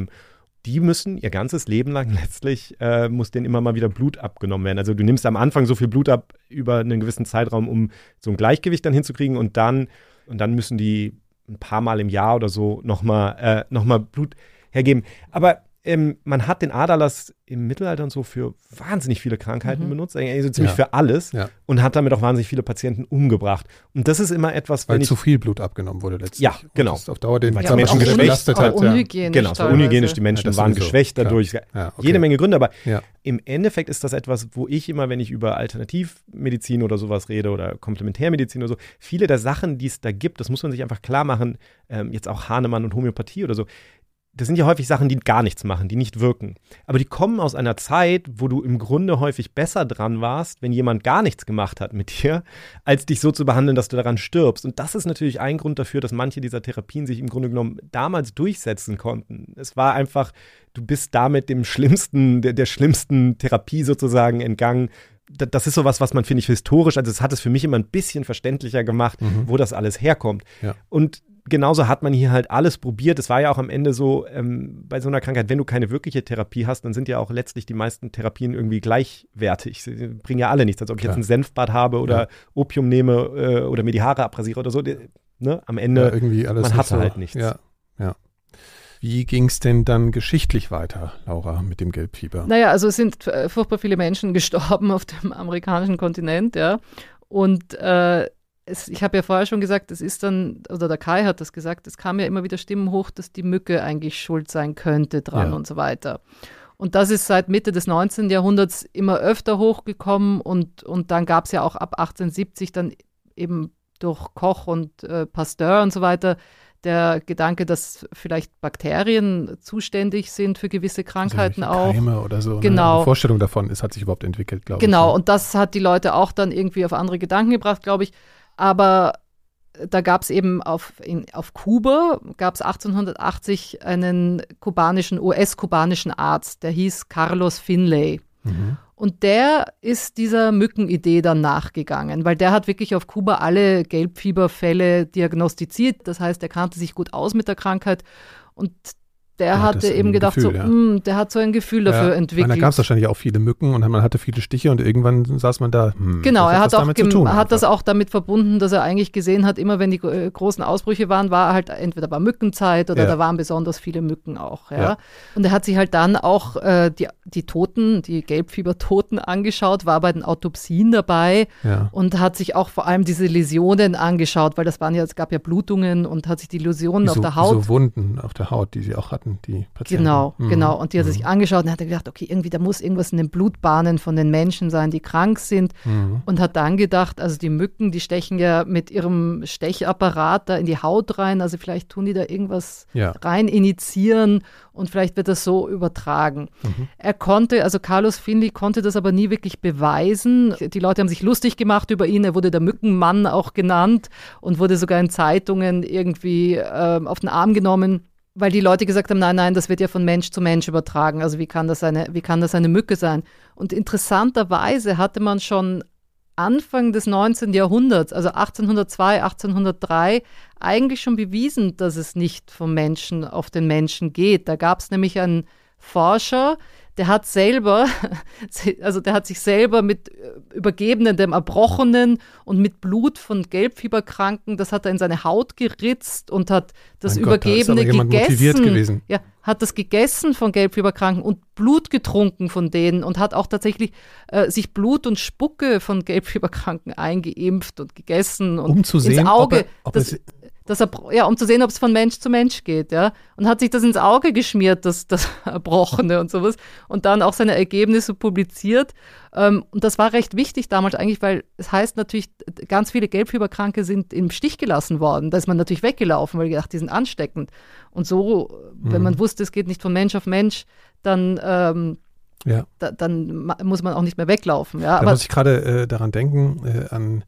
mhm. Die müssen ihr ganzes Leben lang letztlich, äh, muss denen immer mal wieder Blut abgenommen werden. Also du nimmst am Anfang so viel Blut ab über einen gewissen Zeitraum, um so ein Gleichgewicht dann hinzukriegen und dann, und dann müssen die ein paar Mal im Jahr oder so nochmal äh, noch Blut hergeben. Aber ähm, man hat den Aderlass im Mittelalter und so für wahnsinnig viele Krankheiten mhm. benutzt, also ziemlich ja. für alles ja. und hat damit auch wahnsinnig viele Patienten umgebracht. Und das ist immer etwas, weil zu viel Blut abgenommen wurde letztlich. Ja, genau. Und das auf Dauer den ja, Menschen belastet hat. Unhygienisch genau, es war unhygienisch. Die Menschen waren geschwächt dadurch. Ja, okay. Jede Menge Gründe, aber im Endeffekt ist das etwas, wo ich immer, wenn ich über Alternativmedizin oder sowas rede oder Komplementärmedizin oder so, viele der Sachen, die es da gibt, das muss man sich einfach klar machen, ähm, jetzt auch Hahnemann und Homöopathie oder so, das sind ja häufig Sachen, die gar nichts machen, die nicht wirken. Aber die kommen aus einer Zeit, wo du im Grunde häufig besser dran warst, wenn jemand gar nichts gemacht hat mit dir, als dich so zu behandeln, dass du daran stirbst. Und das ist natürlich ein Grund dafür, dass manche dieser Therapien sich im Grunde genommen damals durchsetzen konnten. Es war einfach, du bist damit dem schlimmsten, der, der schlimmsten Therapie sozusagen entgangen, das ist sowas, was man, finde ich, historisch, also es hat es für mich immer ein bisschen verständlicher gemacht, mhm. wo das alles herkommt. Ja. Und genauso hat man hier halt alles probiert. Es war ja auch am Ende so, ähm, bei so einer Krankheit, wenn du keine wirkliche Therapie hast, dann sind ja auch letztlich die meisten Therapien irgendwie gleichwertig. Sie bringen ja alle nichts. Also ob ich jetzt ein Senfbad habe oder ja. Opium nehme äh, oder mir die Haare abrasiere oder so, die, ne, am Ende, ja, irgendwie alles man hatte so. halt nichts. Ja, ja. Wie ging es denn dann geschichtlich weiter, Laura, mit dem Gelbfieber? Naja, also es sind äh, furchtbar viele Menschen gestorben auf dem amerikanischen Kontinent, ja. Und äh, es, ich habe ja vorher schon gesagt, es ist dann, oder der Kai hat das gesagt, es kam ja immer wieder Stimmen hoch, dass die Mücke eigentlich schuld sein könnte dran ja. und so weiter. Und das ist seit Mitte des 19. Jahrhunderts immer öfter hochgekommen und, und dann gab es ja auch ab 1870 dann eben durch Koch und äh, Pasteur und so weiter der Gedanke, dass vielleicht Bakterien zuständig sind für gewisse also Krankheiten also auch. Keime oder so. Ne? Genau. Eine Vorstellung davon ist, hat sich überhaupt entwickelt, glaube genau. ich. Genau. Und das hat die Leute auch dann irgendwie auf andere Gedanken gebracht, glaube ich. Aber da gab es eben auf, in, auf Kuba, gab es 1880 einen kubanischen, US-kubanischen Arzt, der hieß Carlos Finlay. Mhm. Und der ist dieser Mückenidee dann nachgegangen, weil der hat wirklich auf Kuba alle Gelbfieberfälle diagnostiziert. Das heißt, er kannte sich gut aus mit der Krankheit und der hatte eben gedacht, Gefühl, so, ja. mh, hm, der hat so ein Gefühl dafür ja, entwickelt. Da gab es wahrscheinlich auch viele Mücken und man hatte viele Stiche und irgendwann saß man da. Hm, genau, er hat, auch tun, hat das auch damit verbunden, dass er eigentlich gesehen hat, immer wenn die äh, großen Ausbrüche waren, war halt entweder war Mückenzeit oder ja. da waren besonders viele Mücken auch. Ja. Und er hat sich halt dann auch äh, die, die Toten, die Gelbfiebertoten angeschaut, war bei den Autopsien dabei und hat sich auch vor allem diese Läsionen angeschaut, weil das waren ja, es gab ja Blutungen und hat sich die Läsionen auf der Haut. So Wunden auf der Haut, die sie auch hatten hatten, die Patienten. Genau, mhm. genau. Und die hat er sich mhm. angeschaut und hat gedacht, okay, irgendwie, da muss irgendwas in den Blutbahnen von den Menschen sein, die krank sind. Mhm. Und hat dann gedacht, also die Mücken, die stechen ja mit ihrem Stechapparat da in die Haut rein. Also vielleicht tun die da irgendwas ja. rein initiieren und vielleicht wird das so übertragen. Mhm. Er konnte, also Carlos Finley konnte das aber nie wirklich beweisen. Die Leute haben sich lustig gemacht über ihn. Er wurde der Mückenmann auch genannt und wurde sogar in Zeitungen irgendwie äh, auf den Arm genommen weil die Leute gesagt haben, nein, nein, das wird ja von Mensch zu Mensch übertragen. Also wie kann das eine, wie kann das eine Mücke sein? Und interessanterweise hatte man schon Anfang des 19. Jahrhunderts, also 1802, 1803, eigentlich schon bewiesen, dass es nicht vom Menschen auf den Menschen geht. Da gab es nämlich einen Forscher, der hat selber, also der hat sich selber mit äh, Übergebenen, dem Erbrochenen und mit Blut von Gelbfieberkranken, das hat er in seine Haut geritzt und hat das mein Übergebene Gott, da gegessen. Ja, hat das gegessen von Gelbfieberkranken und Blut getrunken von denen und hat auch tatsächlich äh, sich Blut und Spucke von Gelbfieberkranken eingeimpft und gegessen und um zu sehen, ins Auge. Ob er, ob das, dass er, ja, um zu sehen, ob es von Mensch zu Mensch geht, ja. Und hat sich das ins Auge geschmiert, das, das Erbrochene und sowas. Und dann auch seine Ergebnisse publiziert. Ähm, und das war recht wichtig damals eigentlich, weil es heißt natürlich, ganz viele Gelbfieberkranke sind im Stich gelassen worden. Da ist man natürlich weggelaufen, weil gedacht, die sind ansteckend. Und so, mhm. wenn man wusste, es geht nicht von Mensch auf Mensch, dann, ähm, ja. da, dann muss man auch nicht mehr weglaufen. Ja, da aber, muss ich gerade äh, daran denken, äh, an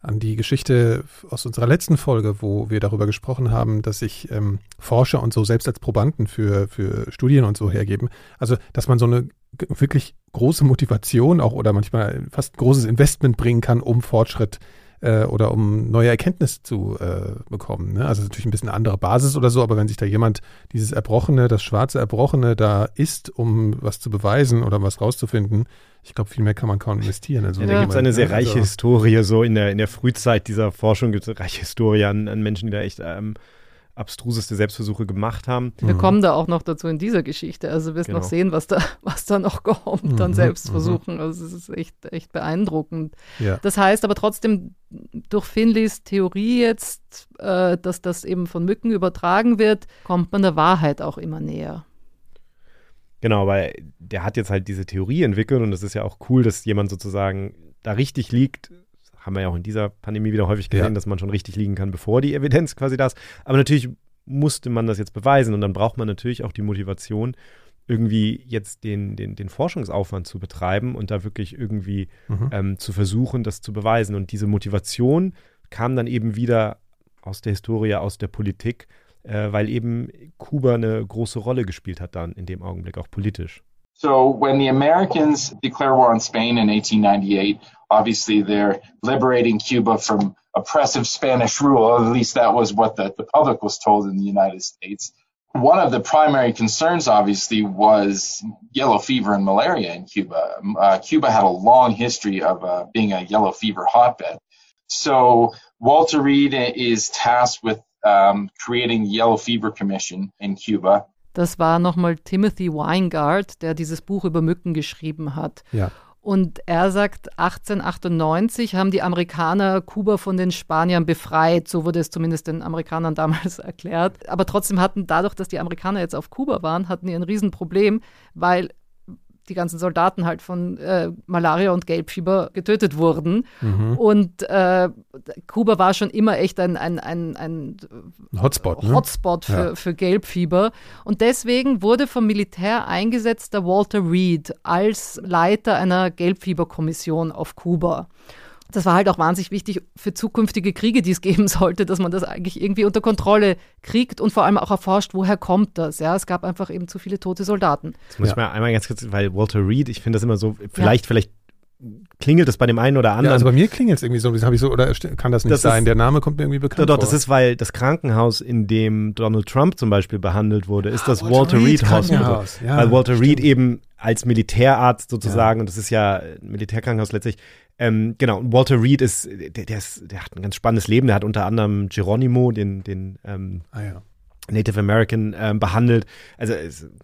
an die Geschichte aus unserer letzten Folge, wo wir darüber gesprochen haben, dass sich ähm, Forscher und so selbst als Probanden für, für Studien und so hergeben. Also, dass man so eine wirklich große Motivation auch oder manchmal fast großes Investment bringen kann, um Fortschritt äh, oder um neue Erkenntnisse zu äh, bekommen. Ne? Also natürlich ein bisschen andere Basis oder so, aber wenn sich da jemand dieses Erbrochene, das schwarze Erbrochene da isst, um was zu beweisen oder was rauszufinden, ich glaube, viel mehr kann man kaum investieren. Also ja, da gibt es eine sehr reiche also, Historie, so in der, in der Frühzeit dieser Forschung gibt es eine reiche Historie an, an Menschen, die da echt ähm, abstruseste Selbstversuche gemacht haben. Wir mhm. kommen da auch noch dazu in dieser Geschichte. Also wirst genau. noch sehen, was da, was da noch kommt mhm. an Selbstversuchen. Mhm. Also es ist echt, echt beeindruckend. Ja. Das heißt aber trotzdem, durch Finleys Theorie jetzt, äh, dass das eben von Mücken übertragen wird, kommt man der Wahrheit auch immer näher. Genau, weil der hat jetzt halt diese Theorie entwickelt und es ist ja auch cool, dass jemand sozusagen da richtig liegt, haben wir ja auch in dieser Pandemie wieder häufig gesehen, ja. dass man schon richtig liegen kann, bevor die Evidenz quasi da ist. Aber natürlich musste man das jetzt beweisen und dann braucht man natürlich auch die Motivation, irgendwie jetzt den, den, den Forschungsaufwand zu betreiben und da wirklich irgendwie mhm. ähm, zu versuchen, das zu beweisen. Und diese Motivation kam dann eben wieder aus der Historie, aus der Politik, äh, weil eben Kuba eine große Rolle gespielt hat dann in dem Augenblick, auch politisch. So when the Americans declare war on Spain in 1898, obviously they're liberating Cuba from oppressive Spanish rule. At least that was what the, the public was told in the United States. One of the primary concerns, obviously, was yellow fever and malaria in Cuba. Uh, Cuba had a long history of uh, being a yellow fever hotbed. So Walter Reed is tasked with um, creating the Yellow Fever Commission in Cuba. Das war nochmal Timothy Weingart, der dieses Buch über Mücken geschrieben hat. Ja. Und er sagt, 1898 haben die Amerikaner Kuba von den Spaniern befreit. So wurde es zumindest den Amerikanern damals erklärt. Aber trotzdem hatten dadurch, dass die Amerikaner jetzt auf Kuba waren, hatten die ein Riesenproblem, weil die ganzen Soldaten halt von äh, Malaria und Gelbfieber getötet wurden. Mhm. Und äh, Kuba war schon immer echt ein, ein, ein, ein Hotspot, ne? Hotspot für, ja. für Gelbfieber. Und deswegen wurde vom Militär eingesetzt der Walter Reed als Leiter einer Gelbfieberkommission auf Kuba. Das war halt auch wahnsinnig wichtig für zukünftige Kriege, die es geben sollte, dass man das eigentlich irgendwie unter Kontrolle kriegt und vor allem auch erforscht, woher kommt das. Ja, es gab einfach eben zu viele tote Soldaten. Jetzt muss ja. ich mal einmal ganz kurz, weil Walter Reed, ich finde das immer so, vielleicht, ja. vielleicht klingelt es bei dem einen oder anderen. Ja, also bei mir klingelt es irgendwie so, habe ich so, oder kann das nicht das sein? Ist, Der Name kommt mir irgendwie bekannt doch, vor. das ist, weil das Krankenhaus, in dem Donald Trump zum Beispiel behandelt wurde, ist das ah, Walter, Walter Reed Hospital. Ja, weil Walter stimmt. Reed eben als Militärarzt sozusagen, ja. und das ist ja ein Militärkrankenhaus letztlich, ähm, genau, Walter Reed ist der, der ist, der hat ein ganz spannendes Leben, der hat unter anderem Geronimo, den, den ähm, ah, ja. Native American ähm, behandelt. Also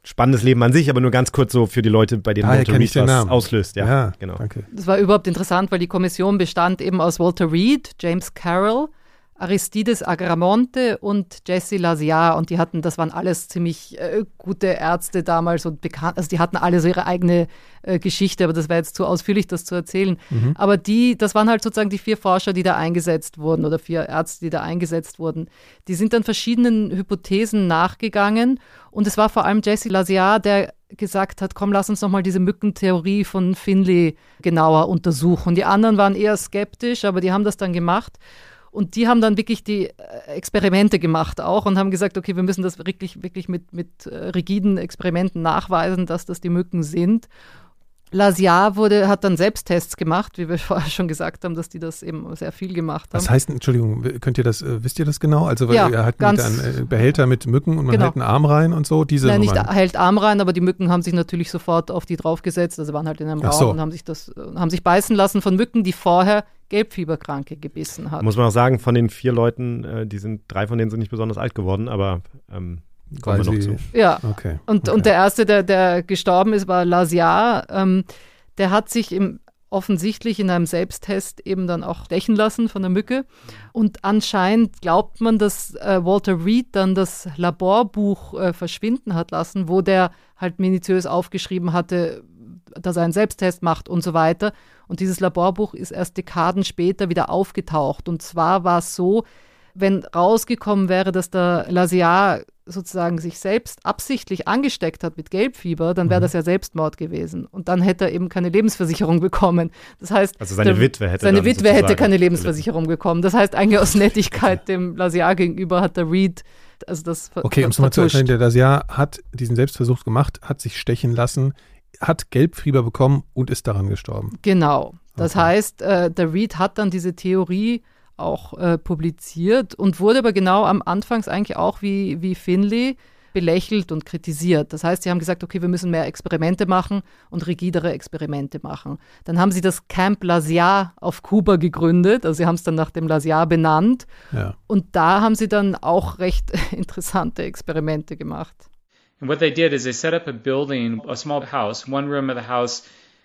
spannendes Leben an sich, aber nur ganz kurz so für die Leute, bei denen Walter Reed was Namen. auslöst. Ja, ja genau. Danke. Das war überhaupt interessant, weil die Kommission bestand eben aus Walter Reed, James Carroll, Aristides Agramonte und Jesse Laziar und die hatten, das waren alles ziemlich äh, gute Ärzte damals und bekannt, also die hatten alle so ihre eigene äh, Geschichte, aber das wäre jetzt zu ausführlich, das zu erzählen. Mhm. Aber die, das waren halt sozusagen die vier Forscher, die da eingesetzt wurden oder vier Ärzte, die da eingesetzt wurden. Die sind dann verschiedenen Hypothesen nachgegangen und es war vor allem Jesse Laziar, der gesagt hat, komm, lass uns nochmal diese Mückentheorie von Finley genauer untersuchen. Die anderen waren eher skeptisch, aber die haben das dann gemacht. Und die haben dann wirklich die äh, Experimente gemacht auch und haben gesagt, okay, wir müssen das wirklich, wirklich mit, mit äh, rigiden Experimenten nachweisen, dass das die Mücken sind. Laziar wurde, hat dann Selbsttests gemacht, wie wir vorher schon gesagt haben, dass die das eben sehr viel gemacht haben. Was heißt, Entschuldigung, könnt ihr das, äh, wisst ihr das genau? Also weil ja, ihr halt ganz, einen äh, Behälter mit Mücken und man genau. hält einen Arm rein und so, diese Nein, Nummern. nicht hält Arm rein, aber die Mücken haben sich natürlich sofort auf die draufgesetzt, also waren halt in einem Raum so. und haben sich das, haben sich beißen lassen von Mücken, die vorher Gelbfieberkranke gebissen hatten. Muss man auch sagen, von den vier Leuten, äh, die sind, drei von denen sind nicht besonders alt geworden, aber ähm, Kommen wir noch zu. Ja, okay. Und, okay. und der erste, der, der gestorben ist, war Laziar. Ähm, der hat sich im, offensichtlich in einem Selbsttest eben dann auch stechen lassen von der Mücke. Und anscheinend glaubt man, dass äh, Walter Reed dann das Laborbuch äh, verschwinden hat lassen, wo der halt minutiös aufgeschrieben hatte, dass er einen Selbsttest macht und so weiter. Und dieses Laborbuch ist erst Dekaden später wieder aufgetaucht. Und zwar war es so, wenn rausgekommen wäre, dass der Laziar sozusagen sich selbst absichtlich angesteckt hat mit Gelbfieber, dann wäre mhm. das ja Selbstmord gewesen. Und dann hätte er eben keine Lebensversicherung bekommen. Das heißt, also seine der, Witwe hätte seine Witwe hätte keine Lebensversicherung bekommen. Das heißt, eigentlich aus Nettigkeit dem Laziar gegenüber hat der Reed also das Okay, um es mal zu erklären, der Laziar hat diesen Selbstversuch gemacht, hat sich stechen lassen, hat Gelbfieber bekommen und ist daran gestorben. Genau. Das okay. heißt, äh, der Reed hat dann diese Theorie auch äh, publiziert und wurde aber genau am Anfangs eigentlich auch wie, wie Finley belächelt und kritisiert. Das heißt, sie haben gesagt, okay, wir müssen mehr Experimente machen und rigidere Experimente machen. Dann haben sie das Camp Laziar auf Kuba gegründet, also sie haben es dann nach dem Laziar benannt. Ja. Und da haben sie dann auch recht interessante Experimente gemacht. And what they did is they set up a building, a small house. One room of the house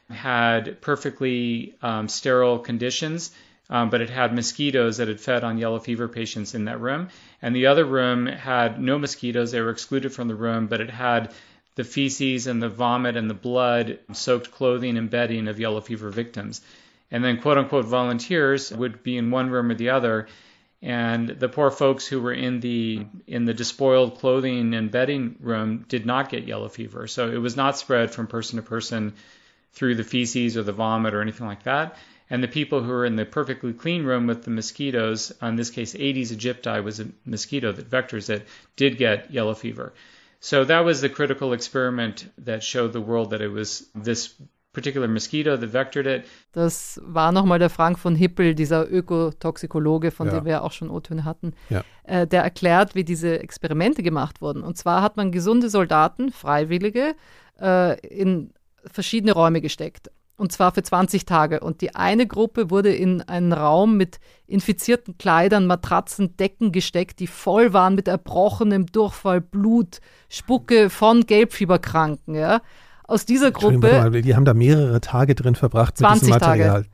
had perfectly um, sterile conditions. Um, but it had mosquitoes that had fed on yellow fever patients in that room. And the other room had no mosquitoes, they were excluded from the room, but it had the feces and the vomit and the blood soaked clothing and bedding of yellow fever victims. And then, quote unquote, volunteers would be in one room or the other. And the poor folks who were in the in the despoiled clothing and bedding room did not get yellow fever. So it was not spread from person to person through the feces or the vomit or anything like that and the people who were in the perfectly clean room with the mosquitoes, in this case Aedes aegypti was a mosquito that vectors it, did get yellow fever. So that was the critical experiment that showed the world that it was this particular mosquito that vectored it. Das war nochmal der Frank von Hippel, dieser Ökotoxikologe, von ja. dem wir auch schon O-Töne hatten, ja. äh, der erklärt, wie diese Experimente gemacht wurden. Und zwar hat man gesunde Soldaten, Freiwillige, äh, in verschiedene Räume gesteckt und zwar für 20 Tage. Und die eine Gruppe wurde in einen Raum mit infizierten Kleidern, Matratzen, Decken gesteckt, die voll waren mit erbrochenem Durchfall, Blut, Spucke von Gelbfieberkranken. Ja. Aus dieser Gruppe. Mal, die haben da mehrere Tage drin verbracht mit diesem Material. Tage.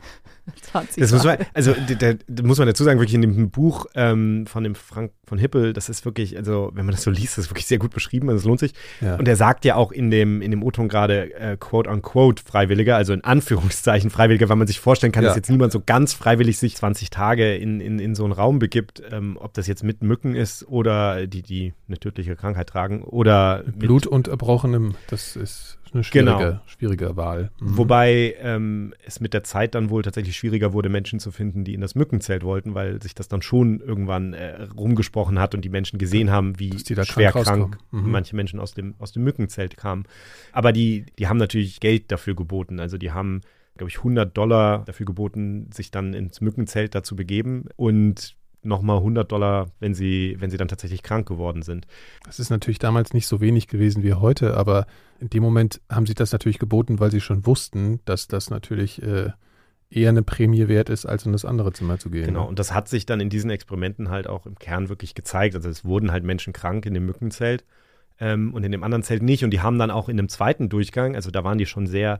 20 das muss man, also da, da, muss man dazu sagen, wirklich in dem Buch ähm, von dem Frank von Hippel, das ist wirklich, also wenn man das so liest, das ist wirklich sehr gut beschrieben, also es lohnt sich. Ja. Und er sagt ja auch in dem, in dem O-Ton gerade äh, quote unquote Freiwilliger, also in Anführungszeichen Freiwilliger, weil man sich vorstellen kann, Ja. dass jetzt niemand so ganz freiwillig sich 20 Tage in, in, in so einen Raum begibt, ähm, ob das jetzt mit Mücken ist oder die, die eine tödliche Krankheit tragen oder mit Blut und Erbrochenem, das ist eine schwierige, Genau. schwierige Wahl. Mhm. Wobei ähm, es mit der Zeit dann wohl tatsächlich schwieriger wurde, Menschen zu finden, die in das Mückenzelt wollten, weil sich das dann schon irgendwann äh, rumgesprochen hat und die Menschen gesehen haben, wie schwer krank krank. Mhm. manche Menschen aus dem, aus dem Mückenzelt kamen. Aber die, die haben natürlich Geld dafür geboten. Also die haben, glaube ich, 100 Dollar dafür geboten, sich dann ins Mückenzelt dazu begeben und nochmal 100 Dollar, wenn sie, wenn sie dann tatsächlich krank geworden sind. Das ist natürlich damals nicht so wenig gewesen wie heute, aber in dem Moment haben sie das natürlich geboten, weil sie schon wussten, dass das natürlich äh, eher eine Prämie wert ist, als in das andere Zimmer zu gehen. Genau, ne? und das hat sich dann in diesen Experimenten halt auch im Kern wirklich gezeigt. Also es wurden halt Menschen krank in dem Mückenzelt ähm, und in dem anderen Zelt nicht. Und die haben dann auch in dem zweiten Durchgang, also da waren die schon sehr,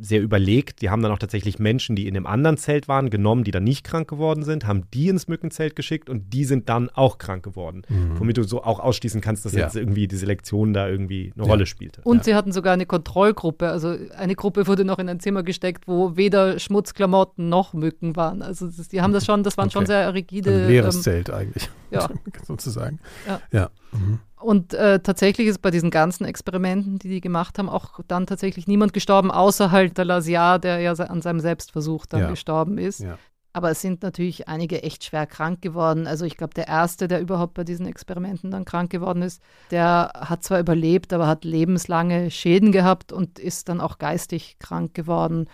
sehr überlegt. Die haben dann auch tatsächlich Menschen, die in dem anderen Zelt waren, genommen, die dann nicht krank geworden sind, haben die ins Mückenzelt geschickt und die sind dann auch krank geworden. Mhm. Womit du so auch ausschließen kannst, dass Ja. jetzt irgendwie die Selektion da irgendwie eine Ja. Rolle spielte. Und Ja. sie hatten sogar eine Kontrollgruppe. Also eine Gruppe wurde noch in ein Zimmer gesteckt, wo weder Schmutzklamotten noch Mücken waren. Also das, die haben das schon, das waren schon Okay. sehr Ein rigide. leeres ähm, Zelt eigentlich, ja. sozusagen. Ja. ja. Mhm. Und äh, tatsächlich ist bei diesen ganzen Experimenten, die die gemacht haben, auch dann tatsächlich niemand gestorben, außer halt der Lasiar, der ja an seinem Selbstversuch dann Ja. gestorben ist. Ja. Aber es sind natürlich einige echt schwer krank geworden. Also ich glaube, der erste, der überhaupt bei diesen Experimenten dann krank geworden ist, der hat zwar überlebt, aber hat lebenslange Schäden gehabt und ist dann auch geistig krank geworden.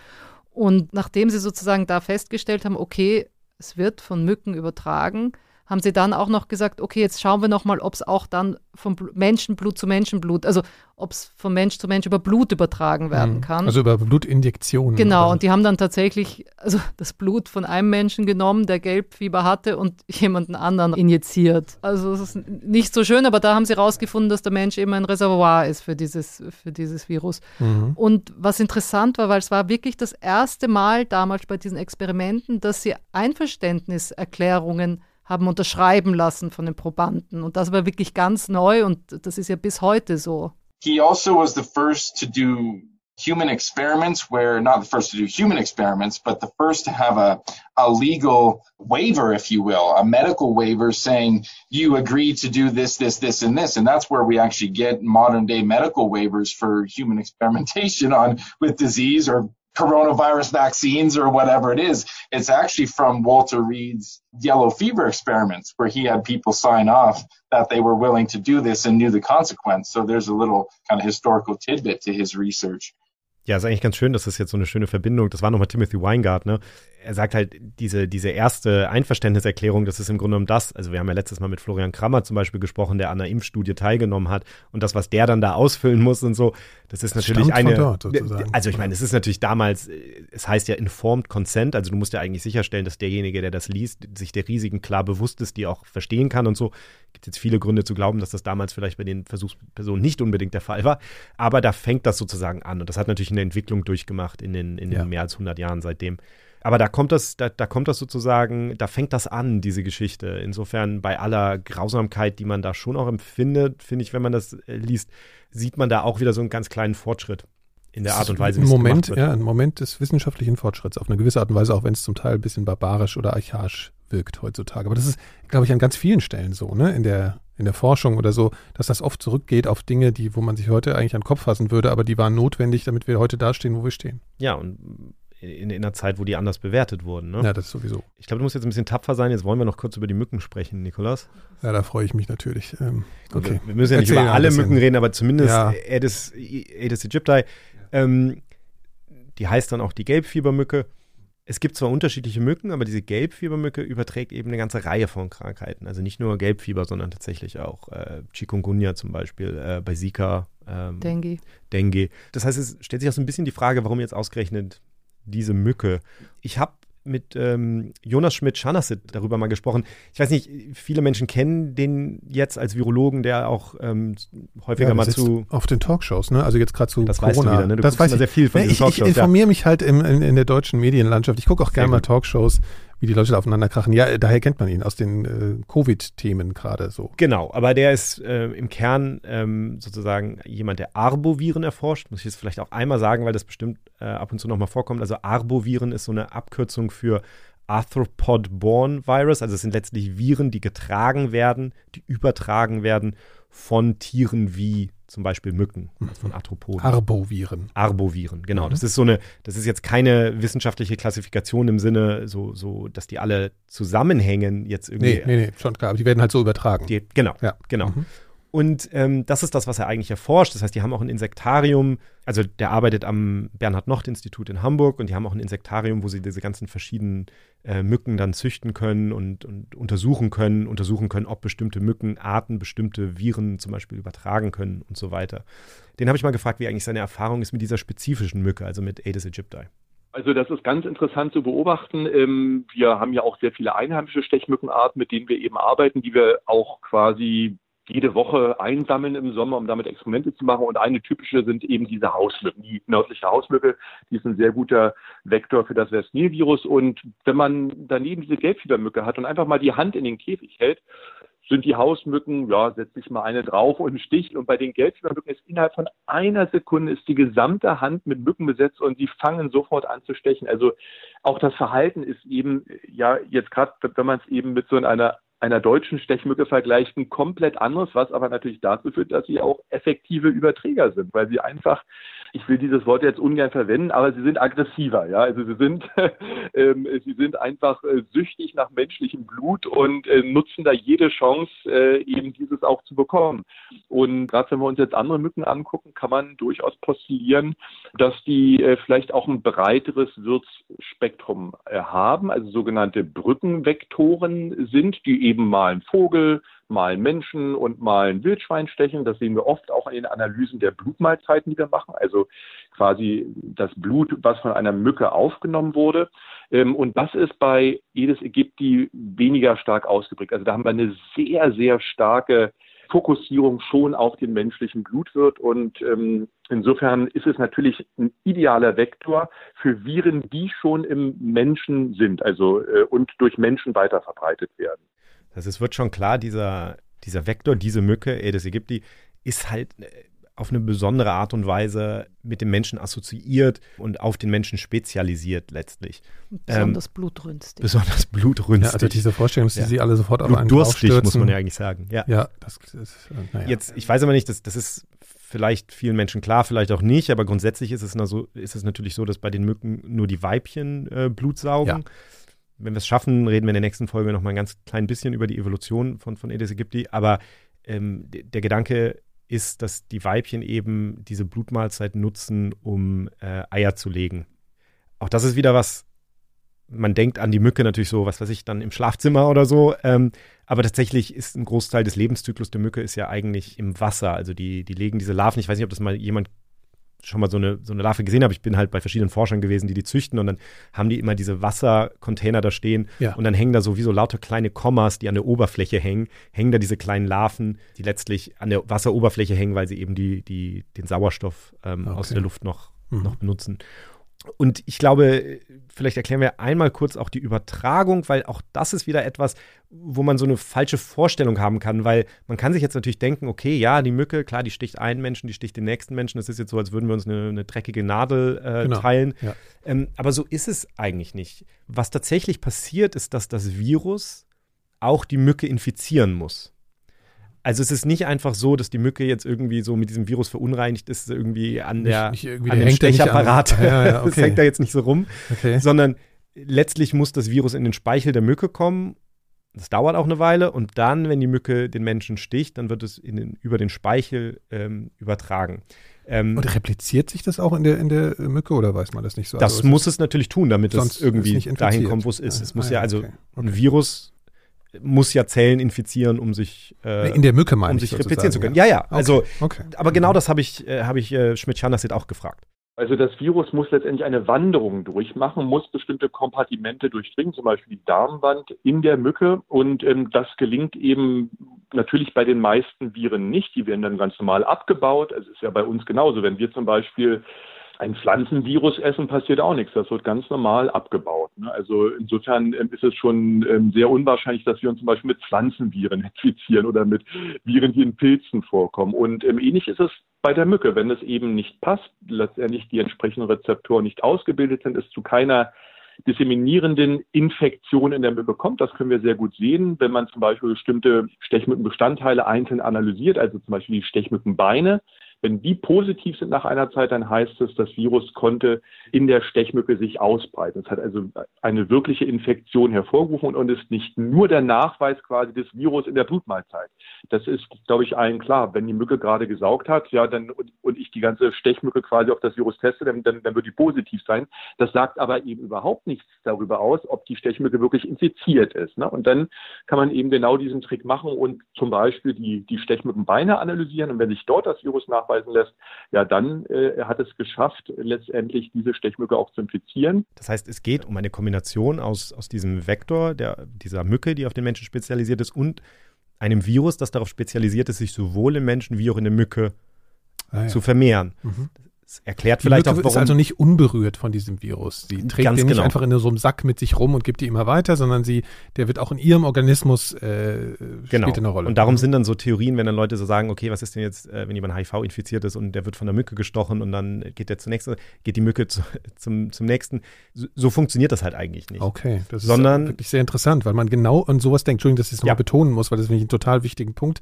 Und nachdem sie sozusagen da festgestellt haben, okay, es wird von Mücken übertragen, haben sie dann auch noch gesagt, okay, jetzt schauen wir noch mal, ob es auch dann vom Bl- Menschenblut zu Menschenblut, also ob es von Mensch zu Mensch über Blut übertragen werden Mhm. kann. Also über Blutinjektionen. Genau, und die haben dann tatsächlich also das Blut von einem Menschen genommen, der Gelbfieber hatte und jemanden anderen injiziert. Also es ist nicht so schön, aber da haben sie herausgefunden, dass der Mensch eben ein Reservoir ist für dieses, für dieses Virus. Mhm. Und was interessant war, weil es war wirklich das erste Mal damals bei diesen Experimenten, dass sie Einverständniserklärungen haben unterschreiben lassen von den Probanden. Und das war wirklich ganz neu und das ist ja bis heute so. He also was the first to do human experiments where not the first to do human experiments, but the first to have a, a legal waiver, if you will, a medical waiver saying you agree to do this, this, this, and this. And that's where we actually get modern day medical waivers for human experimentation on with disease or coronavirus vaccines or whatever it is. It's actually from Walter Reed's yellow fever experiments where he had people sign off that they were willing to do this and knew the consequence. So there's a little kind of historical tidbit to his research. Ja, ist eigentlich ganz schön, dass das jetzt so eine schöne Verbindung, das war nochmal Timothy Weingart, ne? Er sagt halt, diese, diese erste Einverständniserklärung, das ist im Grunde genommen das, also wir haben ja letztes Mal mit Florian Krammer zum Beispiel gesprochen, der an einer Impfstudie teilgenommen hat und das, was der dann da ausfüllen muss und so, das ist Das natürlich eine, dort also ich meine, es ist natürlich damals, es heißt ja informed consent, also du musst ja eigentlich sicherstellen, dass derjenige, der das liest, sich der Risiken klar bewusst ist, die auch verstehen kann und so. Gibt jetzt viele Gründe zu glauben, dass das damals vielleicht bei den Versuchspersonen nicht unbedingt der Fall war, aber da fängt das sozusagen an und das hat natürlich eine Entwicklung durchgemacht in den, in den Ja. mehr als 100 Jahren seitdem. Aber da kommt das, da, da kommt das sozusagen, da fängt das an, diese Geschichte. Insofern bei aller Grausamkeit, die man da schon auch empfindet, finde ich, wenn man das äh, liest, sieht man da auch wieder so einen ganz kleinen Fortschritt in der Art und Weise, wie es Moment, wird. ja, ein Moment des wissenschaftlichen Fortschritts auf eine gewisse Art und Weise, auch wenn es zum Teil ein bisschen barbarisch oder archaisch wirkt heutzutage. Aber das ist, glaube ich, an ganz vielen Stellen so, ne? In der, in der Forschung oder so, dass das oft zurückgeht auf Dinge, die, wo man sich heute eigentlich an den Kopf fassen würde, aber die waren notwendig, damit wir heute dastehen, wo wir stehen. Ja, und in, in einer Zeit, wo die anders bewertet wurden. Ne? Ja, das sowieso. Ich glaube, du musst jetzt ein bisschen tapfer sein. Jetzt wollen wir noch kurz über die Mücken sprechen, Nikolas. Ja, da freue ich mich natürlich. Ähm, okay. Wir, wir müssen ja nicht Erzähl über alle. Mücken reden, aber zumindest Ja. Aedes, Aedes aegypti. Ähm, die heißt dann auch die Gelbfiebermücke. Es gibt zwar unterschiedliche Mücken, aber diese Gelbfiebermücke überträgt eben eine ganze Reihe von Krankheiten. Also nicht nur Gelbfieber, sondern tatsächlich auch äh, Chikungunya zum Beispiel, äh, bei Zika, ähm, Dengue. Dengue. Das heißt, es stellt sich auch so ein bisschen die Frage, warum jetzt ausgerechnet diese Mücke. Ich habe mit ähm, Jonas Schmidt-Schanassit darüber mal gesprochen. Ich weiß nicht, viele Menschen kennen den jetzt als Virologen, der auch ähm, häufiger Ja, mal zu. auf den Talkshows, ne? Also jetzt gerade zu Das Corona. weißt du wieder, ne? Du das weiß ich. sehr viel von Ne, diesen ich, ich Talkshows, ja. informiere mich halt im, in, in der deutschen Medienlandschaft. Ich gucke auch gerne mal. Talkshows, wie die Leute aufeinander krachen. Ja, daher kennt man ihn aus den äh, Covid-Themen gerade so. Genau, aber der ist äh, im Kern ähm, sozusagen jemand, der Arboviren erforscht. Muss ich jetzt vielleicht auch einmal sagen, weil das bestimmt äh, ab und zu nochmal vorkommt. Also Arboviren ist so eine Abkürzung für Arthropod-Borne Virus. Also es sind letztlich Viren, die getragen werden, die übertragen werden von Tieren wie zum Beispiel Mücken, also von Arthropoden. Arboviren. Arboviren, genau. Mhm. Das ist so eine, das ist jetzt keine wissenschaftliche Klassifikation im Sinne, so, so, dass die alle zusammenhängen jetzt irgendwie. Nee, nee, nee, schon klar. Aber die werden halt so übertragen. Die, genau, ja. genau. Mhm. Und ähm, das ist das, was er eigentlich erforscht. Das heißt, die haben auch ein Insektarium, also der arbeitet am Bernhard-Nocht-Institut in Hamburg und die haben auch ein Insektarium, wo sie diese ganzen verschiedenen äh, Mücken dann züchten können und, und, untersuchen können, untersuchen können, ob bestimmte Mückenarten bestimmte Viren zum Beispiel übertragen können und so weiter. Den habe ich mal gefragt, wie eigentlich seine Erfahrung ist mit dieser spezifischen Mücke, also mit Aedes aegypti. Also das ist ganz interessant zu beobachten. Ähm, wir haben ja auch sehr viele einheimische Stechmückenarten, mit denen wir eben arbeiten, die wir auch quasi jede Woche einsammeln im Sommer, um damit Experimente zu machen. Und eine typische sind eben diese Hausmücken, die nördliche Hausmücke. Die ist ein sehr guter Vektor für das West-Nil-Virus. Und wenn man daneben diese Gelbfiebermücke hat und einfach mal die Hand in den Käfig hält, sind die Hausmücken, ja, setze ich mal eine drauf und sticht. Und bei den Gelbfiebermücken ist innerhalb von einer Sekunde ist die gesamte Hand mit Mücken besetzt und sie fangen sofort an zu stechen. Also auch das Verhalten ist eben, ja, jetzt gerade, wenn man es eben mit so einer einer deutschen Stechmücke vergleicht, ein komplett anderes, was aber natürlich dazu führt, dass sie auch effektive Überträger sind, weil sie einfach, ich will dieses Wort jetzt ungern verwenden, aber sie sind aggressiver, ja, also sie sind, ähm, sie sind einfach äh, süchtig nach menschlichem Blut und äh, nutzen da jede Chance, äh, eben dieses auch zu bekommen. Und gerade wenn wir uns jetzt andere Mücken angucken, kann man durchaus postulieren, dass die äh, vielleicht auch ein breiteres Wirtsspektrum äh, haben, also sogenannte Brückenvektoren sind, die eben mal einen Vogel, mal einen Menschen und mal ein Wildschwein stechen. Das sehen wir oft auch in den Analysen der Blutmahlzeiten, die wir machen. Also quasi das Blut, was von einer Mücke aufgenommen wurde. Ähm, und das ist bei Aedes aegypti weniger stark ausgeprägt. Also da haben wir eine sehr, sehr starke Fokussierung schon auf den menschlichen Blutwirt. Und ähm, insofern ist es natürlich ein idealer Vektor für Viren, die schon im Menschen sind, also äh, und durch Menschen weiter verbreitet werden. Also es wird schon klar, dieser, dieser Vektor, diese Mücke, Aedes aegypti, ist halt äh, auf eine besondere Art und Weise mit dem Menschen assoziiert und auf den Menschen spezialisiert letztlich. Besonders ähm, blutrünstig. Besonders blutrünstig. Ja, also diese Vorstellung, dass ja. sie alle sofort auf einen Durstig, muss man ja eigentlich sagen. Ja, ja das ist, äh, naja. Jetzt, ich weiß aber nicht, das, das ist vielleicht vielen Menschen klar, vielleicht auch nicht, aber grundsätzlich ist es, so, ist es natürlich so, dass bei den Mücken nur die Weibchen äh, Blut saugen. Ja wenn wir es schaffen, reden wir in der nächsten Folge noch mal ein ganz klein bisschen über die Evolution von, von Aedes aegypti. Aber ähm, der Gedanke ist, dass die Weibchen eben diese Blutmahlzeit nutzen, um äh, Eier zu legen. Auch das ist wieder was, man denkt an die Mücke natürlich so, was weiß ich, dann im Schlafzimmer oder so. Ähm, aber tatsächlich ist ein Großteil des Lebenszyklus der Mücke ist ja eigentlich im Wasser. Also die, die legen diese Larven, ich weiß nicht, ob das mal jemand schon mal so eine, so eine Larve gesehen habe. Ich bin halt bei verschiedenen Forschern gewesen, die die züchten und dann haben die immer diese Wassercontainer da stehen ja. und dann hängen da so wie so lauter kleine Kommas, die an der Oberfläche hängen, hängen da diese kleinen Larven, die letztlich an der Wasseroberfläche hängen, weil sie eben die, die, den Sauerstoff ähm, okay. aus der Luft noch, mhm. noch benutzen. Und ich glaube, vielleicht erklären wir einmal kurz auch die Übertragung, weil auch das ist wieder etwas, wo man so eine falsche Vorstellung haben kann, weil man kann sich jetzt natürlich denken, okay, ja, die Mücke, klar, die sticht einen Menschen, die sticht den nächsten Menschen. Das ist jetzt so, als würden wir uns eine, eine dreckige Nadel äh, genau. teilen. Ja. Ähm, aber so ist es eigentlich nicht. Was tatsächlich passiert, ist, dass das Virus auch die Mücke infizieren muss. Also es ist nicht einfach so, dass die Mücke jetzt irgendwie so mit diesem Virus verunreinigt ist, irgendwie an der nicht, nicht an dem Stechapparat. Ja, ja, okay. Das hängt da jetzt nicht so rum, okay. sondern letztlich muss das Virus in den Speichel der Mücke kommen. Das dauert auch eine Weile und dann, wenn die Mücke den Menschen sticht, dann wird es den, über den Speichel ähm, übertragen. Ähm, und repliziert sich das auch in der, in der Mücke oder weiß man das nicht so? Das also muss es natürlich tun, damit es irgendwie dahin kommt, wo es ist. Es muss ah, ja, also. Okay. ein Virus muss ja Zellen infizieren, um sich äh, in der Mücke um sich replizieren zu können. Ja, ja. Also, okay. aber genau das habe ich, äh, habe ich äh, Schmidt-Chandasit auch gefragt. Also das Virus muss letztendlich eine Wanderung durchmachen, muss bestimmte Kompartimente durchdringen, zum Beispiel die Darmwand in der Mücke. Und ähm, das gelingt eben natürlich bei den meisten Viren nicht. Die werden dann ganz normal abgebaut. Es ist ja bei uns genauso. Wenn wir zum Beispiel ein Pflanzenvirus essen, passiert auch nichts. Das wird ganz normal abgebaut. Ne? Also insofern ähm, ist es schon ähm, sehr unwahrscheinlich, dass wir uns zum Beispiel mit Pflanzenviren infizieren oder mit Viren, die in Pilzen vorkommen. Und ähm, ähnlich ist es bei der Mücke. Wenn es eben nicht passt, letztendlich die entsprechenden Rezeptoren nicht ausgebildet sind, es zu keiner disseminierenden Infektion in der Mücke kommt. Das können wir sehr gut sehen, wenn man zum Beispiel bestimmte Stechmückenbestandteile einzeln analysiert, also zum Beispiel die Stechmückenbeine. Wenn die positiv sind nach einer Zeit, dann heißt es, das Virus konnte in der Stechmücke sich ausbreiten. Es hat also eine wirkliche Infektion hervorgerufen und ist nicht nur der Nachweis quasi des Virus in der Blutmahlzeit. Das ist, glaube ich, allen klar. Wenn die Mücke gerade gesaugt hat, ja, dann und, und ich die ganze Stechmücke quasi auf das Virus teste, dann, dann, dann wird die positiv sein. Das sagt aber eben überhaupt nichts darüber aus, ob die Stechmücke wirklich infiziert ist. Ne? Und dann kann man eben genau diesen Trick machen und zum Beispiel die, die Stechmückenbeine analysieren. Und wenn sich dort das Virus nachweist, nachweisen lässt, ja, dann äh, hat es geschafft, letztendlich diese Stechmücke auch zu infizieren. Das heißt, es geht um eine Kombination aus, aus diesem Vektor, der, dieser Mücke, die auf den Menschen spezialisiert ist, und einem Virus, das darauf spezialisiert ist, sich sowohl im Menschen wie auch in der Mücke ah, ja. zu vermehren. Mhm. Das erklärt die vielleicht Mücke auch, warum. ist also nicht unberührt von diesem Virus. Sie trägt den nicht genau. einfach in so einem Sack mit sich rum und gibt die immer weiter, sondern sie, der wird auch in ihrem Organismus äh, genau. spielt eine Rolle. Und darum sind dann so Theorien, wenn dann Leute so sagen, okay, was ist denn jetzt, äh, wenn jemand HIV infiziert ist und der wird von der Mücke gestochen und dann geht der zunächst, geht die Mücke zu, zum, zum nächsten. So, so, funktioniert das halt eigentlich nicht. Okay, das Sondern, ist wirklich sehr interessant, weil man genau an sowas denkt. Entschuldigung, dass ich es nochmal ja. betonen muss, weil das finde ich einen total wichtigen Punkt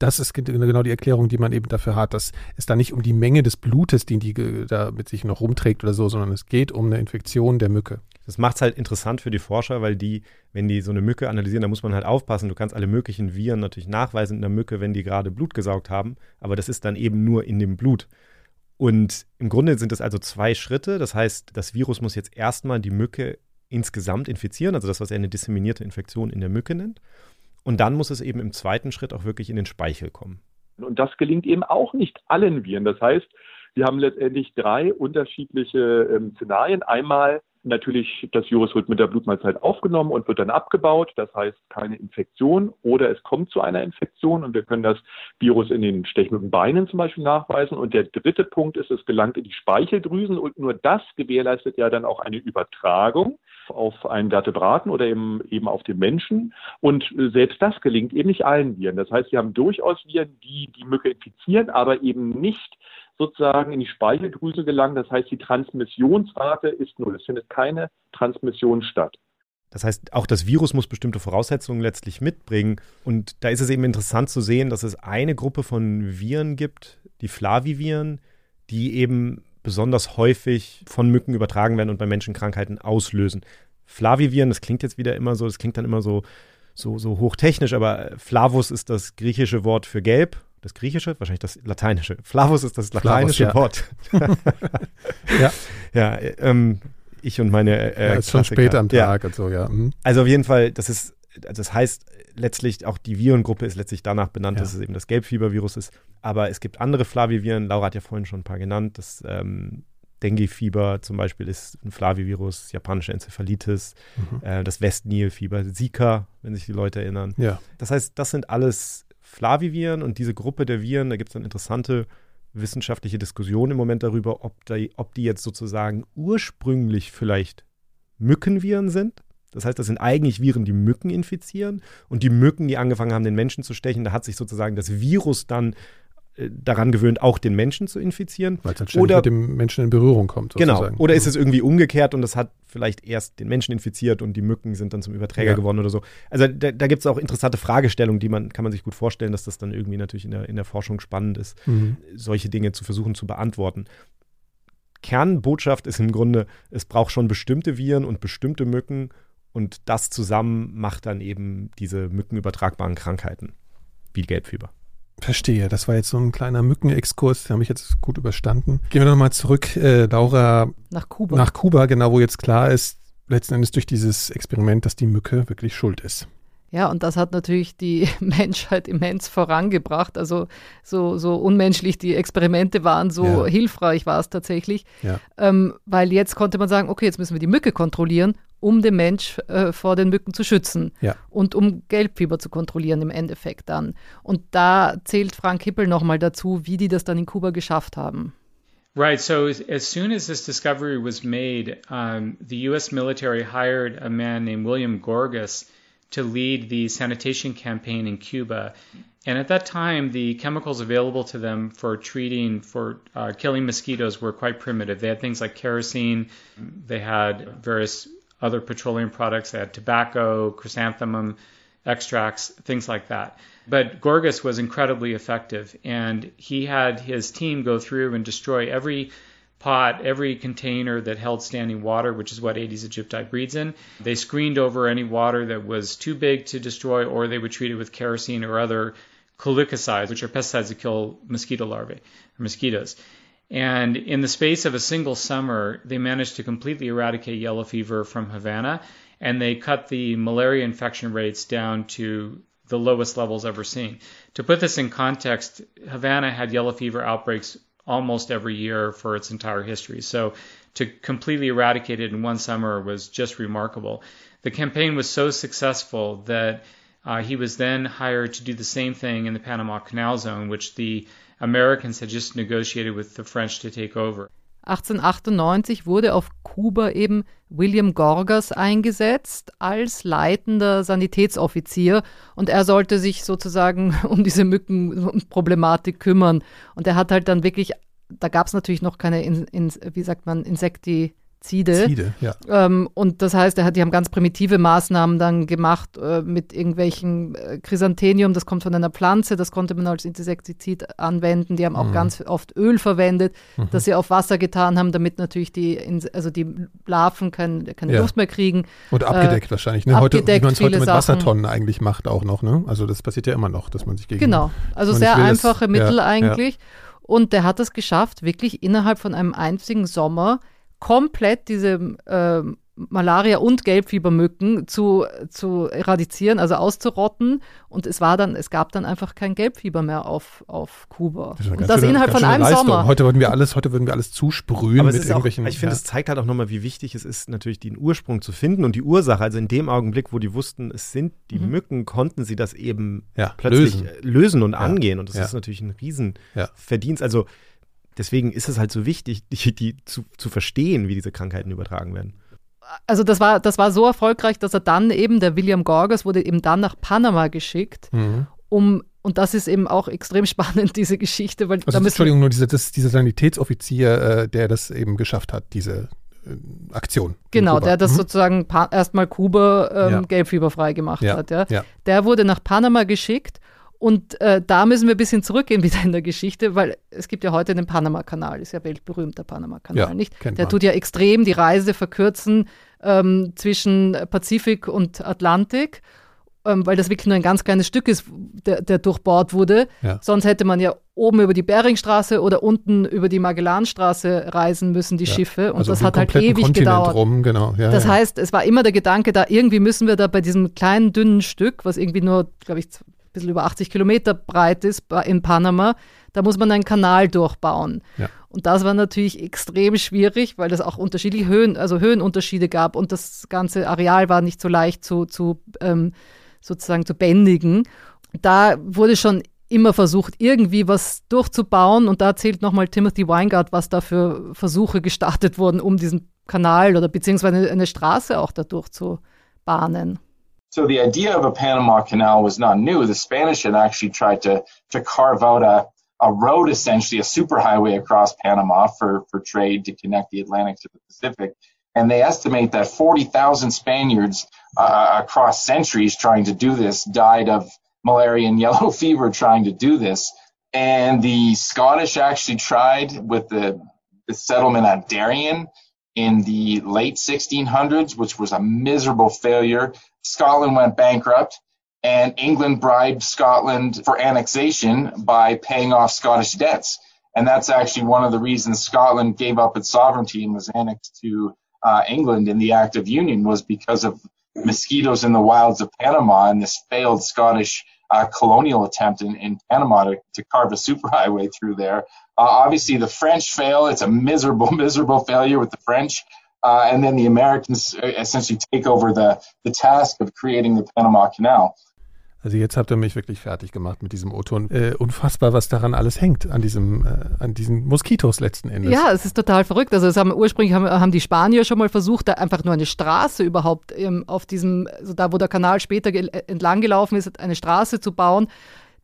das ist genau die Erklärung, die man eben dafür hat, dass es da nicht um die Menge des Blutes, den die da mit sich noch rumträgt oder so, sondern es geht um eine Infektion der Mücke. Das macht es halt interessant für die Forscher, weil die, wenn die so eine Mücke analysieren, da muss man halt aufpassen. Du kannst alle möglichen Viren natürlich nachweisen in der Mücke, wenn die gerade Blut gesaugt haben, aber das ist dann eben nur in dem Blut. Und im Grunde sind es also zwei Schritte. Das heißt, das Virus muss jetzt erstmal die Mücke insgesamt infizieren, also das, was er eine disseminierte Infektion in der Mücke nennt. Und dann muss es eben im zweiten Schritt auch wirklich in den Speichel kommen. Und das gelingt eben auch nicht allen Viren. Das heißt, wir haben letztendlich drei unterschiedliche ähm, Szenarien. Einmal natürlich, das Virus wird mit der Blutmahlzeit aufgenommen und wird dann abgebaut. Das heißt, keine Infektion oder es kommt zu einer Infektion und wir können das Virus in den Stechmückenbeinen zum Beispiel nachweisen. Und der dritte Punkt ist, es gelangt in die Speicheldrüsen und nur das gewährleistet ja dann auch eine Übertragung auf einen Vertebraten oder eben, eben auf den Menschen. Und selbst das gelingt eben nicht allen Viren. Das heißt, wir haben durchaus Viren, die die Mücke infizieren, aber eben nicht sozusagen in die Speicheldrüse gelangen. Das heißt, die Transmissionsrate ist null. Es findet keine Transmission statt. Das heißt, auch das Virus muss bestimmte Voraussetzungen letztlich mitbringen. Und da ist es eben interessant zu sehen, dass es eine Gruppe von Viren gibt, die Flaviviren, die eben besonders häufig von Mücken übertragen werden und bei Menschen Krankheiten auslösen. Flaviviren, das klingt jetzt wieder immer so, das klingt dann immer so, so, so hochtechnisch, aber Flavus ist das griechische Wort für gelb. Das griechische, wahrscheinlich das lateinische. Flavus ist das lateinische Flavus, ja. Wort. ja. Ja, ähm, ich und meine äh, ja, ist schon spät am Tag ja. und so, ja. Mhm. Also auf jeden Fall, das ist, das heißt letztlich auch die Virengruppe ist letztlich danach benannt, ja. dass es eben das Gelbfiebervirus ist. Aber es gibt andere Flaviviren. Laura hat ja vorhin schon ein paar genannt. Das ähm, Dengue-Fieber zum Beispiel ist ein Flavivirus, japanische Enzephalitis, mhm. äh, das West-Nil-Fieber, Zika, wenn sich die Leute erinnern. Ja. Das heißt, das sind alles Flaviviren und diese Gruppe der Viren, da gibt es dann interessante wissenschaftliche Diskussionen im Moment darüber, ob die, ob die jetzt sozusagen ursprünglich vielleicht Mückenviren sind das heißt, das sind eigentlich Viren, die Mücken infizieren. Und die Mücken, die angefangen haben, den Menschen zu stechen, da hat sich sozusagen das Virus dann daran gewöhnt, auch den Menschen zu infizieren. Weil es dann oder mit dem Menschen in Berührung kommt. Genau. Sozusagen. Genau. Oder ist es irgendwie umgekehrt und das hat vielleicht erst den Menschen infiziert und die Mücken sind dann zum Überträger ja. geworden oder so. Also da, da gibt es auch interessante Fragestellungen, die man, kann man sich gut vorstellen, dass das dann irgendwie natürlich in der, in der Forschung spannend ist, mhm. solche Dinge zu versuchen zu beantworten. Kernbotschaft ist im Grunde, es braucht schon bestimmte Viren und bestimmte Mücken und das zusammen macht dann eben diese mückenübertragbaren Krankheiten, wie Gelbfieber. Verstehe, das war jetzt so ein kleiner Mückenexkurs, den habe ich jetzt gut überstanden. Gehen wir nochmal zurück, äh, Laura. Nach Kuba. Nach Kuba, genau, wo jetzt klar ist, letzten Endes durch dieses Experiment, dass die Mücke wirklich schuld ist. Ja, und das hat natürlich die Menschheit immens vorangebracht. Also so, so unmenschlich die Experimente waren, so ja. hilfreich war es tatsächlich. Ja. Ähm, weil jetzt konnte man sagen, okay, jetzt müssen wir die Mücke kontrollieren um den Mensch äh, vor den Mücken zu schützen ja. und um Gelbfieber zu kontrollieren im Endeffekt dann. Und da zählt Frank Hippel nochmal dazu, wie die das dann in Kuba geschafft haben. Right. So as, as, soon as this discovery was made, um, the U.S. military hired a man named William Gorgas to lead the sanitation campaign in Cuba. And at that time, the chemicals available to them for treating, for uh, killing mosquitoes were quite primitive. They had things like kerosene, they had various other petroleum products, they had tobacco, chrysanthemum extracts, things like that. But Gorgas was incredibly effective, and he had his team go through and destroy every pot, every container that held standing water, which is what Aedes aegypti breeds in. They screened over any water that was too big to destroy, or they would treat it with kerosene or other caulticicides, which are pesticides that kill mosquito larvae or mosquitoes. And in the space of a single summer, they managed to completely eradicate yellow fever from Havana, and they cut the malaria infection rates down to the lowest levels ever seen. To put this in context, Havana had yellow fever outbreaks almost every year for its entire history. So to completely eradicate it in one summer was just remarkable. The campaign was so successful that uh, he was then hired to do the same thing in the Panama Canal Zone, which the Americans had just negotiated with the French to take over. 1898 wurde auf Kuba eben William Gorgas eingesetzt als leitender Sanitätsoffizier und er sollte sich sozusagen um diese Mückenproblematik kümmern. Und er hat halt dann wirklich, da gab es natürlich noch keine, in, in, wie sagt man, Insekti, Zide. Zide ja. Ähm, und das heißt, er hat, die haben ganz primitive Maßnahmen dann gemacht äh, mit irgendwelchen äh, Chrysanthemum, das kommt von einer Pflanze, das konnte man als Insektizid anwenden. Die haben auch mhm. ganz oft Öl verwendet, mhm. das sie auf Wasser getan haben, damit natürlich die, also die Larven kein, keine ja. Luft mehr kriegen. Und abgedeckt äh, wahrscheinlich. Ne? Heute, wie man es heute mit Sachen. Wassertonnen eigentlich macht auch noch. Ne? Also das passiert ja immer noch, dass man sich gegen... Genau, also sehr will, einfache das, Mittel ja, eigentlich. Und der hat es geschafft, wirklich innerhalb von einem einzigen Sommer komplett diese äh, Malaria- und Gelbfiebermücken zu, zu eradizieren, also auszurotten. Und es war dann, es gab dann einfach kein Gelbfieber mehr auf, auf Kuba. Das und das schöne, innerhalb von einem Leistung. Sommer. Heute würden wir alles, heute würden wir alles zusprühen Aber mit irgendwelchen. Auch, ich finde, es zeigt halt auch nochmal, wie wichtig es ist, natürlich den Ursprung zu finden und die Ursache. Also in dem Augenblick, wo die wussten, es sind die mhm. Mücken, konnten sie das eben ja, plötzlich lösen, lösen und ja. angehen. Und das ja. ist natürlich ein Riesenverdienst. Also deswegen ist es halt so wichtig, die, die zu, zu verstehen, wie diese Krankheiten übertragen werden. Also das war, das war so erfolgreich, dass er dann eben, der William Gorgas wurde eben dann nach Panama geschickt, mhm. um und das ist eben auch extrem spannend, diese Geschichte. Weil also, Entschuldigung, nur dieser, das, dieser Sanitätsoffizier, äh, der das eben geschafft hat, diese äh, Aktion. Genau, der das mhm. sozusagen erstmal Kuba ähm, ja. gelbfieberfrei gemacht ja. hat. Ja. ja. Der wurde nach Panama geschickt und äh, da müssen wir ein bisschen zurückgehen wieder in der Geschichte, weil es gibt ja heute den Panama-Kanal, ist ja weltberühmt der Panama-Kanal, ja, nicht? Der man. tut ja extrem die Reise verkürzen ähm, zwischen Pazifik und Atlantik, ähm, weil das wirklich nur ein ganz kleines Stück ist, der, der durchbohrt wurde. Ja. Sonst hätte man ja oben über die Beringstraße oder unten über die Magellanstraße reisen müssen, die ja. Schiffe. Und also das hat halt ewig Kontinent gedauert. Rum, genau. Ja, das heißt, es war immer der Gedanke da, irgendwie müssen wir da bei diesem kleinen, dünnen Stück, was irgendwie nur, glaube ich, bisschen über 80 Kilometer breit ist in Panama, da muss man einen Kanal durchbauen. Ja. Und das war natürlich extrem schwierig, weil es auch unterschiedliche Höhen, also Höhenunterschiede gab und das ganze Areal war nicht so leicht zu, zu ähm, sozusagen zu bändigen. Da wurde schon immer versucht, irgendwie was durchzubauen und da erzählt nochmal Timothy Weingart, was da für Versuche gestartet wurden, um diesen Kanal oder beziehungsweise eine Straße auch dadurch zu bahnen. So the idea of a Panama Canal was not new. The Spanish had actually tried to to carve out a a road, essentially a superhighway across Panama for for trade to connect the Atlantic to the Pacific. And they estimate that 40,000 Spaniards uh, across centuries trying to do this died of malaria and yellow fever trying to do this. And the Scottish actually tried with the, the settlement at Darien in the late 1600s, which was a miserable failure. Scotland went bankrupt and England bribed Scotland for annexation by paying off Scottish debts. And that's actually one of the reasons Scotland gave up its sovereignty and was annexed to uh, England in the Act of Union was because of mosquitoes in the wilds of Panama and this failed Scottish uh, colonial attempt in, in Panama to, to carve a superhighway through there. Uh, obviously, the French fail. It's a miserable, miserable failure with the French. Uh, and then the Americans uh, essentially take over the, the task of creating the Panama Canal. Also jetzt habt ihr mich wirklich fertig gemacht mit diesem O-Ton. Äh, unfassbar, was daran alles hängt, an diesem, äh, an diesen Moskitos letzten Endes. Ja, es ist total verrückt. Also es haben ursprünglich haben, haben die Spanier schon mal versucht, da einfach nur eine Straße überhaupt ähm, auf diesem, also da wo der Kanal später entlang gelaufen ist, eine Straße zu bauen.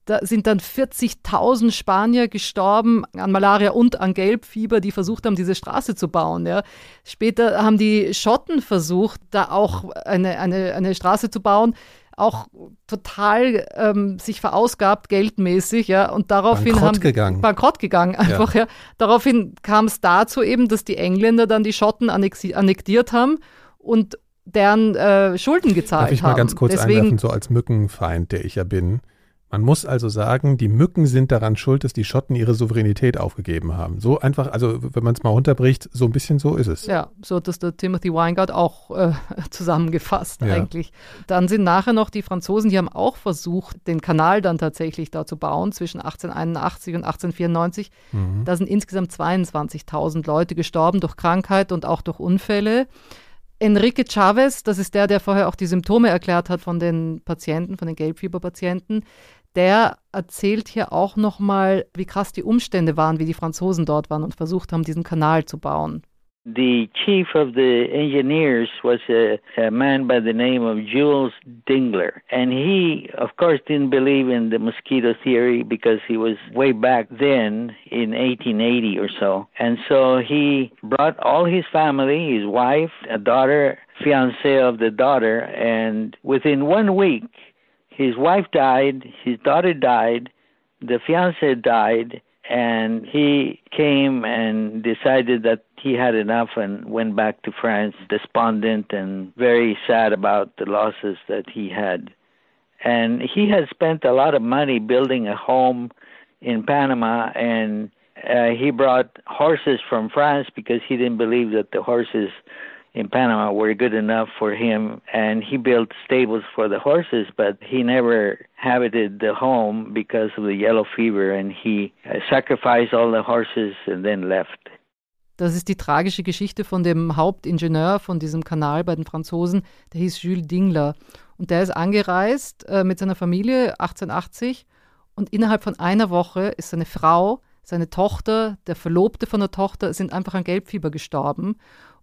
Da sind dann 40.000 Spanier gestorben an Malaria und an Gelbfieber, die versucht haben, diese Straße zu bauen. Ja. Später haben die Schotten versucht, da auch eine, eine, eine Straße zu bauen auch total ähm, sich verausgabt, geldmäßig, ja, und daraufhin bankrott haben gegangen. bankrott gegangen einfach, ja. ja. Daraufhin kam es dazu eben, dass die Engländer dann die Schotten annektiert haben und deren äh, Schulden gezahlt haben. Darf ich mal ganz kurz Deswegen, einwerfen, so als Mückenfeind, der ich ja bin. Man muss also sagen, die Mücken sind daran schuld, dass die Schotten ihre Souveränität aufgegeben haben. So einfach, also wenn man es mal runterbricht, so ein bisschen so ist es. Ja, so hat das der Timothy Weingart auch äh, zusammengefasst ja. eigentlich. Dann sind nachher noch die Franzosen, die haben auch versucht, den Kanal dann tatsächlich da zu bauen zwischen 1881 und 1894. Mhm. Da sind insgesamt 22.000 Leute gestorben durch Krankheit und auch durch Unfälle. Enrique Chavez, das ist der, der vorher auch die Symptome erklärt hat von den Patienten, von den Gelbfieberpatienten, der erzählt hier auch nochmal, wie krass die Umstände waren, wie die Franzosen dort waren und versucht haben, diesen Kanal zu bauen. The chief of the engineers was a, a, man by the name of Jules Dingler. And he, of course, didn't believe in the mosquito theory because he was way back then in 1880 or so. And so he brought all his family, his wife, a daughter, fiance of the daughter, and within one week, his wife died, his daughter died, the fiance died, and he came and decided that he had enough and went back to France despondent and very sad about the losses that he had. And he had spent a lot of money building a home in Panama and uh, he brought horses from France because he didn't believe that the horses in Panama were good enough for him, and he built stables for the horses, but he never habited the home because of the yellow fever, and he uh, sacrificed all the horses and then left. Das ist die tragische Geschichte von dem Hauptingenieur von diesem Kanal bei den Franzosen, der hieß Jules Dingler. Und der ist angereist äh, mit seiner Familie 1880 und innerhalb von einer Woche ist seine Frau, seine Tochter, der Verlobte von der Tochter sind einfach an Gelbfieber gestorben.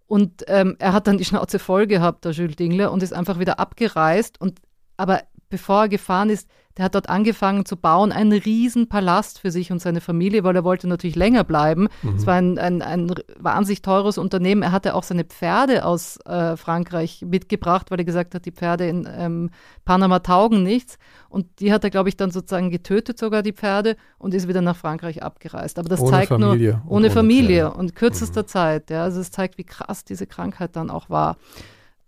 Und ähm, er hat dann die Schnauze voll gehabt, der Jules Dingler, und ist einfach wieder abgereist. Und, aber bevor er gefahren ist, der hat dort angefangen zu bauen, einen riesen Palast für sich und seine Familie, weil er wollte natürlich länger bleiben. Mhm. Es war ein, ein, ein wahnsinnig teures Unternehmen. Er hatte auch seine Pferde aus äh, Frankreich mitgebracht, weil er gesagt hat, die Pferde in ähm, Panama taugen nichts. Und die hat er, glaube ich, dann sozusagen getötet, sogar die Pferde, und ist wieder nach Frankreich abgereist. Aber das ohne zeigt Familie nur ohne, ohne Familie Pferde. und kürzester mhm. Zeit. Ja. Also es zeigt, wie krass diese Krankheit dann auch war.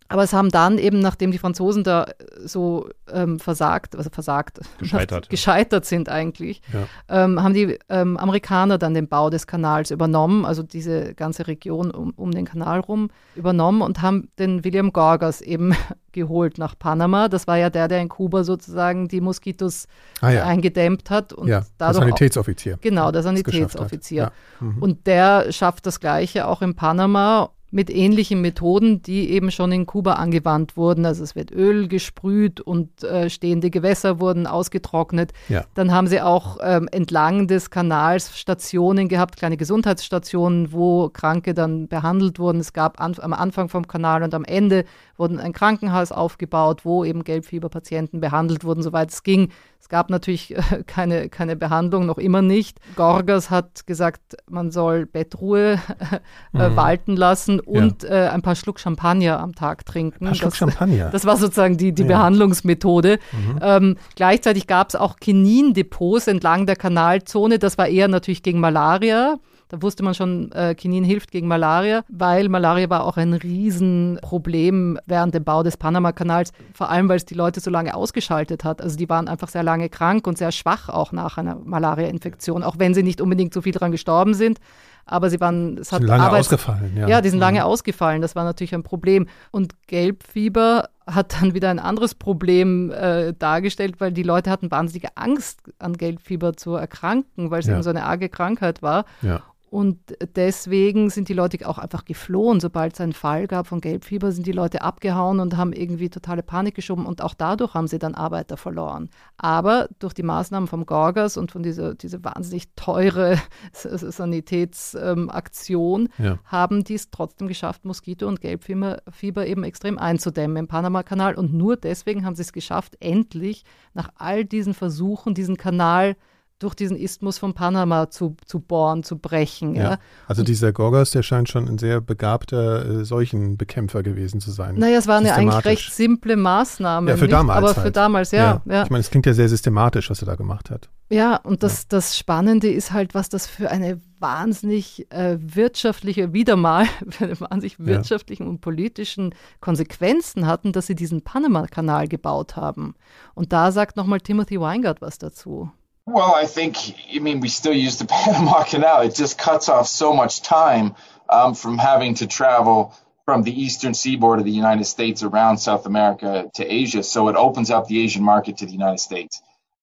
Aber es haben dann eben, nachdem die Franzosen da so ähm, versagt, also versagt, gescheitert, gescheitert sind eigentlich, ja. ähm, haben die ähm, Amerikaner dann den Bau des Kanals übernommen, also diese ganze Region um, um den Kanal rum übernommen und haben den William Gorgas eben geholt nach Panama. Das war ja der, der in Kuba sozusagen die Moskitos ah, ja. eingedämmt hat. Und ja, der Sanitätsoffizier. Auch, genau, der Sanitätsoffizier. Ja. Mhm. Und der schafft das Gleiche auch in Panama mit ähnlichen Methoden, die eben schon in Kuba angewandt wurden. Also es wird Öl gesprüht und äh, stehende Gewässer wurden ausgetrocknet. Ja. Dann haben sie auch ähm, entlang des Kanals Stationen gehabt, kleine Gesundheitsstationen, wo Kranke dann behandelt wurden. Es gab an, am Anfang vom Kanal und am Ende wurden ein Krankenhaus aufgebaut, wo eben Gelbfieberpatienten behandelt wurden, soweit es ging. Es gab natürlich äh, keine, keine Behandlung, noch immer nicht. Gorgas hat gesagt, man soll Bettruhe äh, mhm. walten lassen und ja. äh, ein paar Schluck Champagner am Tag trinken. Ein paar Schluck das, Champagner. Das war sozusagen die, die ja. Behandlungsmethode. Mhm. Ähm, gleichzeitig gab es auch Kinindepots entlang der Kanalzone. Das war eher natürlich gegen Malaria. Da wusste man schon, äh, Kinin hilft gegen Malaria, weil Malaria war auch ein Riesenproblem während dem Bau des Panama-Kanals, vor allem weil es die Leute so lange ausgeschaltet hat. Also die waren einfach sehr lange krank und sehr schwach auch nach einer Malaria-Infektion, auch wenn sie nicht unbedingt so viel daran gestorben sind aber sie waren, es hat lange Arbeits ausgefallen. Ja. ja, die sind lange mhm. ausgefallen. Das war natürlich ein Problem. Und Gelbfieber hat dann wieder ein anderes Problem äh, dargestellt, weil die Leute hatten wahnsinnige Angst, an Gelbfieber zu erkranken, weil es ja. eben so eine arge Krankheit war. Und deswegen sind die Leute auch einfach geflohen. Sobald es einen Fall gab von Gelbfieber, sind die Leute abgehauen und haben irgendwie totale Panik geschoben. Und auch dadurch haben sie dann Arbeiter verloren. Aber durch die Maßnahmen vom Gorgas und von dieser, dieser wahnsinnig teure Sanitätsaktion ähm, ja. haben die es trotzdem geschafft, Moskito und Gelbfieber Fieber eben extrem einzudämmen im Panama-Kanal. Und nur deswegen haben sie es geschafft, endlich nach all diesen Versuchen, diesen Kanal zu durch diesen Isthmus von Panama zu, zu bohren, zu brechen. Ja. ja. Also dieser Gorgas, der scheint schon ein sehr begabter äh, Seuchenbekämpfer gewesen zu sein. Naja, es war eine eigentlich recht simple Maßnahme. Ja, für nicht, damals. Aber halt. für damals, ja, ja. ja. Ich meine, es klingt ja sehr systematisch, was er da gemacht hat. Ja, und das, ja. das Spannende ist halt, was das für eine wahnsinnig äh, wirtschaftliche, wieder mal, für eine wahnsinnig wirtschaftlichen und politischen Konsequenzen hatten, dass sie diesen Panama-Kanal gebaut haben. Und da sagt nochmal Timothy Weingart was dazu. Well, I think, I mean, we still use the Panama Canal. It just cuts off so much time um, from having to travel from the eastern seaboard of the United States around South America to Asia. So it opens up the Asian market to the United States.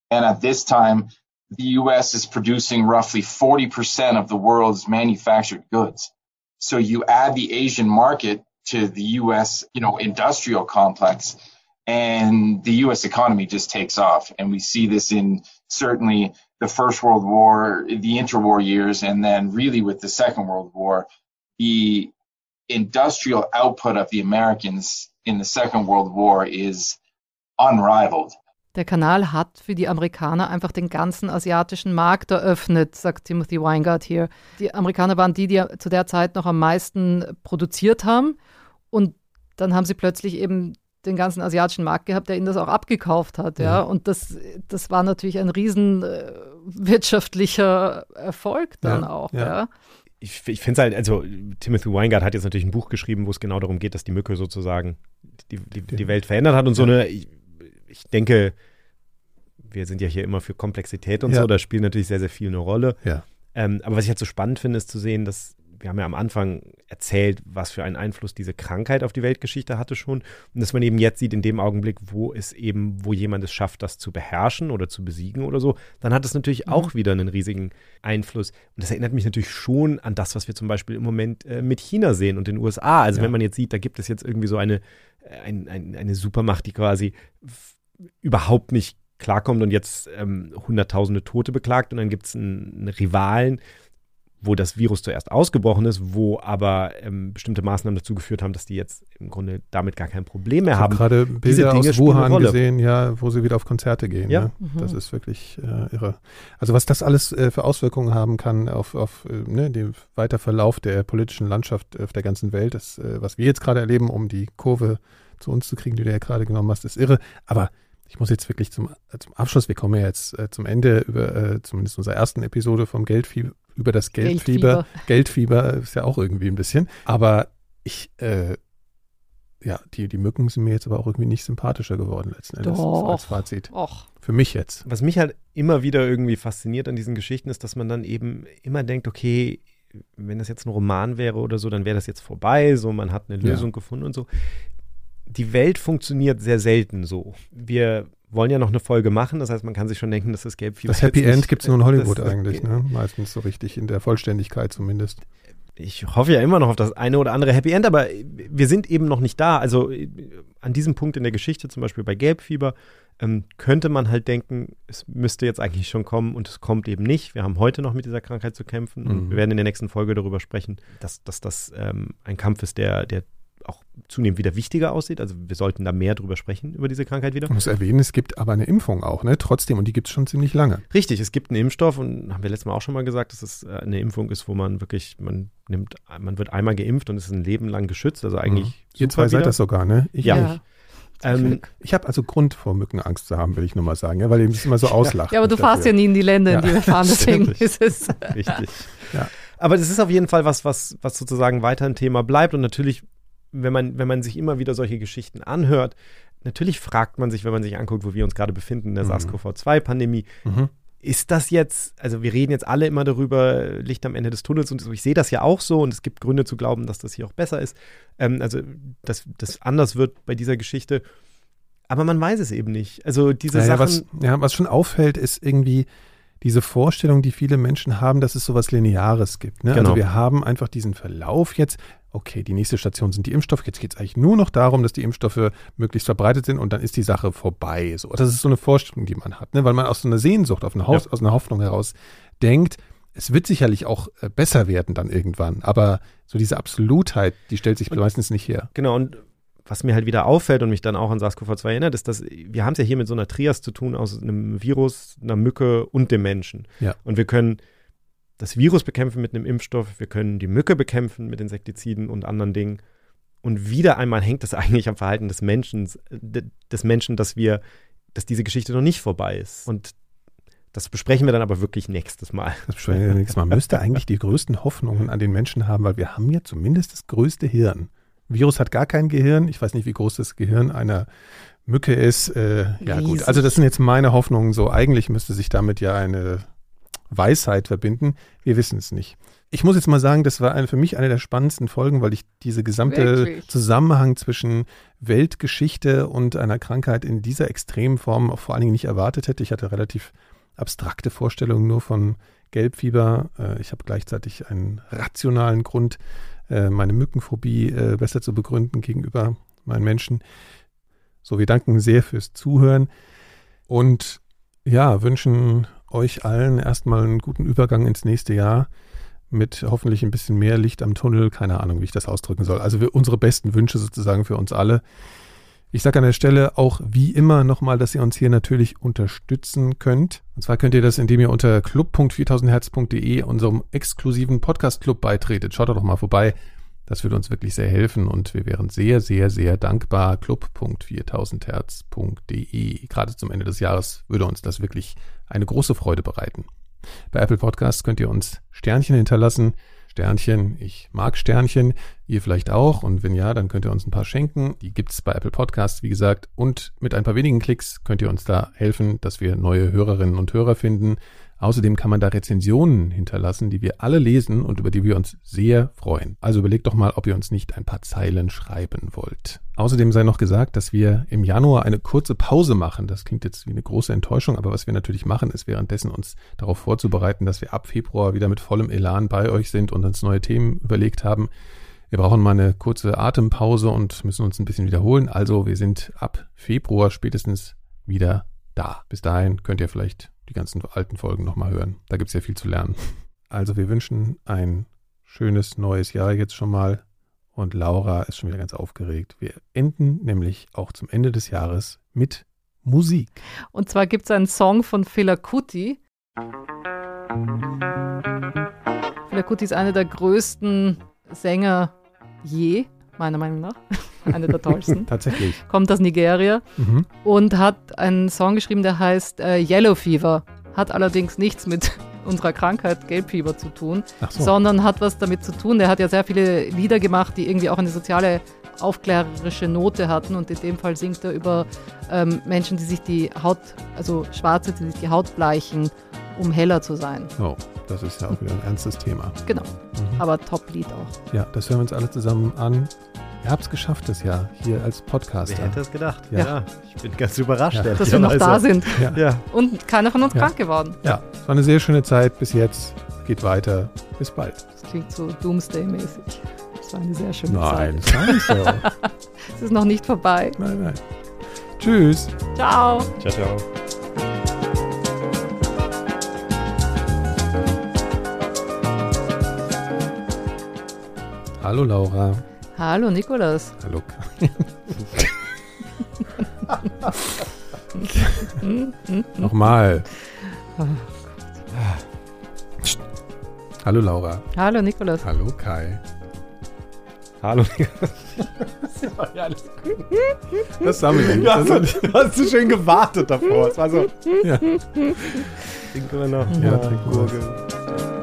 And at this time, the US is producing roughly 40% of the world's manufactured goods. So you add the Asian market to the US, you know, industrial complex and the US economy just takes off. And we see this in certainly the First World War, the interwar years, and then really with the Second World War, the industrial output of the Americans in the Second World War is unrivaled. Der Kanal hat für die Amerikaner einfach den ganzen asiatischen Markt eröffnet, sagt Timothy Weingart hier. Die Amerikaner waren die, die zu der Zeit noch am meisten produziert haben. Und dann haben sie plötzlich eben den ganzen asiatischen Markt gehabt, der ihnen das auch abgekauft hat. Ja. ja. Und das, das war natürlich ein riesen äh, wirtschaftlicher Erfolg dann ja, auch. Ja. ja. Ich, ich finde es halt, also Timothy Weingart hat jetzt natürlich ein Buch geschrieben, wo es genau darum geht, dass die Mücke sozusagen die, die, die Welt verändert hat und so eine, ich, ich, denke, wir sind ja hier immer für Komplexität und so, da spielt natürlich sehr, sehr viel eine Rolle. Ja. Ähm, aber was ich halt so spannend finde, ist zu sehen, dass wir haben ja am Anfang erzählt, was für einen Einfluss diese Krankheit auf die Weltgeschichte hatte schon. Und dass man eben jetzt sieht, in dem Augenblick, wo es eben, wo jemand es schafft, das zu beherrschen oder zu besiegen oder so, dann hat es natürlich mhm. auch wieder einen riesigen Einfluss. Und das erinnert mich natürlich schon an das, was wir zum Beispiel im Moment äh, mit China sehen und den USA. Also ja. wenn man jetzt sieht, da gibt es jetzt irgendwie so eine, äh, ein, ein, eine Supermacht, die quasi überhaupt nicht klarkommt und jetzt ähm, hunderttausende Tote beklagt und dann gibt es einen, einen Rivalen, wo das Virus zuerst ausgebrochen ist, wo aber ähm, bestimmte Maßnahmen dazu geführt haben, dass die jetzt im Grunde damit gar kein Problem mehr ich haben. Ich habe gerade Bilder aus Wuhan gesehen, ja, wo sie wieder auf Konzerte gehen. Ja. Ne? Mhm. Das ist wirklich äh, irre. Also was das alles äh, für Auswirkungen haben kann auf, auf äh, ne, den weiter Verlauf der politischen Landschaft auf der ganzen Welt, das, äh, was wir jetzt gerade erleben, um die Kurve zu uns zu kriegen, die du ja gerade genommen hast, ist irre. Aber ich muss jetzt wirklich zum, zum Abschluss, wir kommen ja jetzt äh, zum Ende über äh, zumindest unserer ersten Episode vom Geldfieber, über das Geldfieber. Geldfieber. Geldfieber ist ja auch irgendwie ein bisschen. Aber ich, äh, ja, die, die Mücken sind mir jetzt aber auch irgendwie nicht sympathischer geworden letzten Endes Doch. als Fazit. Och. Für mich jetzt. Was mich halt immer wieder irgendwie fasziniert an diesen Geschichten ist, dass man dann eben immer denkt, okay, wenn das jetzt ein Roman wäre oder so, dann wäre das jetzt vorbei, so man hat eine Lösung ja. gefunden und so. Die Welt funktioniert sehr selten so. Wir wollen ja noch eine Folge machen. Das heißt, man kann sich schon denken, dass das Gelbfieber. Das Happy End gibt es nur in Hollywood eigentlich, ne? Meistens so richtig, in der Vollständigkeit zumindest. Ich hoffe ja immer noch auf das eine oder andere Happy End, aber wir sind eben noch nicht da. Also an diesem Punkt in der Geschichte, zum Beispiel bei Gelbfieber, ähm, könnte man halt denken, es müsste jetzt eigentlich schon kommen und es kommt eben nicht. Wir haben heute noch mit dieser Krankheit zu kämpfen und mhm. wir werden in der nächsten Folge darüber sprechen, dass, dass das ähm, ein Kampf ist, der, der auch zunehmend wieder wichtiger aussieht. Also wir sollten da mehr drüber sprechen, über diese Krankheit wieder. Ich muss erwähnen, es gibt aber eine Impfung auch, ne? Trotzdem, und die gibt es schon ziemlich lange. Richtig, es gibt einen Impfstoff und haben wir letztes Mal auch schon mal gesagt, dass es äh, eine Impfung ist, wo man wirklich, man nimmt, man wird einmal geimpft und ist ein Leben lang geschützt. Also eigentlich. Mhm. Ihr zwei wieder. seid das sogar, ne? Ich ja. Nicht. Ähm, ich habe also Grund vor Mückenangst zu haben, will ich nur mal sagen, ja, weil ihr mich immer so auslacht. Ja, aber du fahrst ja nie in die Länder, in die wir fahren, deswegen ist es. Richtig. Ja. Aber das ist auf jeden Fall was, was, was sozusagen weiter ein Thema bleibt und natürlich wenn man, wenn man sich immer wieder solche Geschichten anhört, natürlich fragt man sich, wenn man sich anguckt, wo wir uns gerade befinden in der mhm. SARS-CoV-2-Pandemie, mhm. ist das jetzt, also wir reden jetzt alle immer darüber, Licht am Ende des Tunnels und ich sehe das ja auch so und es gibt Gründe zu glauben, dass das hier auch besser ist, ähm, also dass das anders wird bei dieser Geschichte. Aber man weiß es eben nicht. Also diese ja, Sachen. Ja was, ja, was schon auffällt, ist irgendwie, diese Vorstellung, die viele Menschen haben, dass es sowas Lineares gibt. Ne? Also Genau. Also wir haben einfach diesen Verlauf jetzt. Okay, die nächste Station sind die Impfstoffe. Jetzt geht es eigentlich nur noch darum, dass die Impfstoffe möglichst verbreitet sind und dann ist die Sache vorbei. So, das ist so eine Vorstellung, die man hat, ne? weil man aus so einer Sehnsucht, eine Haus, aus einer Hoffnung heraus denkt, es wird sicherlich auch äh, besser werden dann irgendwann. Aber so diese Absolutheit, die stellt sich meistens nicht her. Genau, und was mir halt wieder auffällt und mich dann auch an SARS-CoV-2 erinnert, ist, dass wir haben es ja hier mit so einer Trias zu tun aus einem Virus, einer Mücke und dem Menschen. Ja. Und wir können das Virus bekämpfen mit einem Impfstoff, wir können die Mücke bekämpfen mit Insektiziden und anderen Dingen. Und wieder einmal hängt das eigentlich am Verhalten des Menschen, des Menschen, dass wir, dass diese Geschichte noch nicht vorbei ist. Und das besprechen wir dann aber wirklich nächstes Mal. Das besprechen wir nächstes Mal. Man müsste eigentlich die größten Hoffnungen an den Menschen haben, weil wir haben ja zumindest das größte Hirn. Virus hat gar kein Gehirn. Ich weiß nicht, wie groß das Gehirn einer Mücke ist. Äh, ja gut, also das sind jetzt meine Hoffnungen. So eigentlich müsste sich damit ja eine Weisheit verbinden. Wir wissen es nicht. Ich muss jetzt mal sagen, das war eine, für mich eine der spannendsten Folgen, weil ich diese gesamte Wirklich? Zusammenhang zwischen Weltgeschichte und einer Krankheit in dieser extremen Form auch vor allen Dingen nicht erwartet hätte. Ich hatte relativ abstrakte Vorstellungen nur von Gelbfieber. Äh, Ich habe gleichzeitig einen rationalen Grund, äh, meine Mückenphobie äh, besser zu begründen gegenüber meinen Menschen. So, wir danken sehr fürs Zuhören und ja, wünschen euch allen erstmal einen guten Übergang ins nächste Jahr mit hoffentlich ein bisschen mehr Licht am Tunnel. Keine Ahnung, wie ich das ausdrücken soll. Also wir, unsere besten Wünsche sozusagen für uns alle. Ich sage an der Stelle auch wie immer nochmal, dass ihr uns hier natürlich unterstützen könnt. Und zwar könnt ihr das, indem ihr unter club.4000herz.de unserem exklusiven Podcast-Club beitretet. Schaut doch mal vorbei. Das würde uns wirklich sehr helfen und wir wären sehr, sehr, sehr dankbar. club.4000herz.de. Gerade zum Ende des Jahres würde uns das wirklich eine große Freude bereiten. Bei Apple Podcasts könnt ihr uns Sternchen hinterlassen. Sternchen, ich mag Sternchen, ihr vielleicht auch. Und wenn ja, dann könnt ihr uns ein paar schenken. Die gibt's bei Apple Podcasts, wie gesagt. Und mit ein paar wenigen Klicks könnt ihr uns da helfen, dass wir neue Hörerinnen und Hörer finden. Außerdem kann man da Rezensionen hinterlassen, die wir alle lesen und über die wir uns sehr freuen. Also überlegt doch mal, ob ihr uns nicht ein paar Zeilen schreiben wollt. Außerdem sei noch gesagt, dass wir im Januar eine kurze Pause machen. Das klingt jetzt wie eine große Enttäuschung, aber was wir natürlich machen, ist währenddessen uns darauf vorzubereiten, dass wir ab Februar wieder mit vollem Elan bei euch sind und uns neue Themen überlegt haben. Wir brauchen mal eine kurze Atempause und müssen uns ein bisschen wiederholen. Also wir sind ab Februar spätestens wieder da. Bis dahin könnt ihr vielleicht die ganzen alten Folgen nochmal hören. Da gibt es ja viel zu lernen. Also wir wünschen ein schönes neues Jahr jetzt schon mal. Und Laura ist schon wieder ganz aufgeregt. Wir enden nämlich auch zum Ende des Jahres mit Musik. Und zwar gibt es einen Song von Fela Kuti. Fela Kuti ist einer der größten Sänger je, meiner Meinung nach. einer der tollsten. Tatsächlich. Kommt aus Nigeria Mhm. und hat einen Song geschrieben, der heißt äh, Yellow Fever. Hat allerdings nichts mit unserer Krankheit Gelbfieber zu tun, so. sondern hat was damit zu tun. Der hat ja sehr viele Lieder gemacht, die irgendwie auch eine soziale, aufklärerische Note hatten. Und in dem Fall singt er über ähm, Menschen, die sich die Haut, also Schwarze, die sich die Haut bleichen, um heller zu sein. Oh, das ist ja auch wieder ein ernstes Thema. Genau. Mhm. Aber Top-Lied auch. Ja, das hören wir uns alle zusammen an. Ihr habt es geschafft das Jahr hier als Podcaster. Wer hätte es gedacht? Ja. ich bin ganz überrascht. Ja. Dass wir noch da sind. Ja. Ja, Und keiner von uns Ja. krank geworden. ja, es war eine sehr schöne Zeit bis jetzt. Geht weiter. Bis bald. Das klingt so Doomsday-mäßig. Das war eine sehr schöne Nein, Zeit. das war nicht so. Es ist noch nicht vorbei. nein, nein. Tschüss. Ciao. ciao, ciao. Hallo Laura. Hallo Nikolas. Hallo. Nochmal. Psst. Hallo Laura. Hallo Nikolas. Hallo Kai. Hallo. Das haben wir nicht. Du hast, Das- du hast so schön gewartet davor. Es war so. Ja. Trinken wir noch. Ja, trinken wir.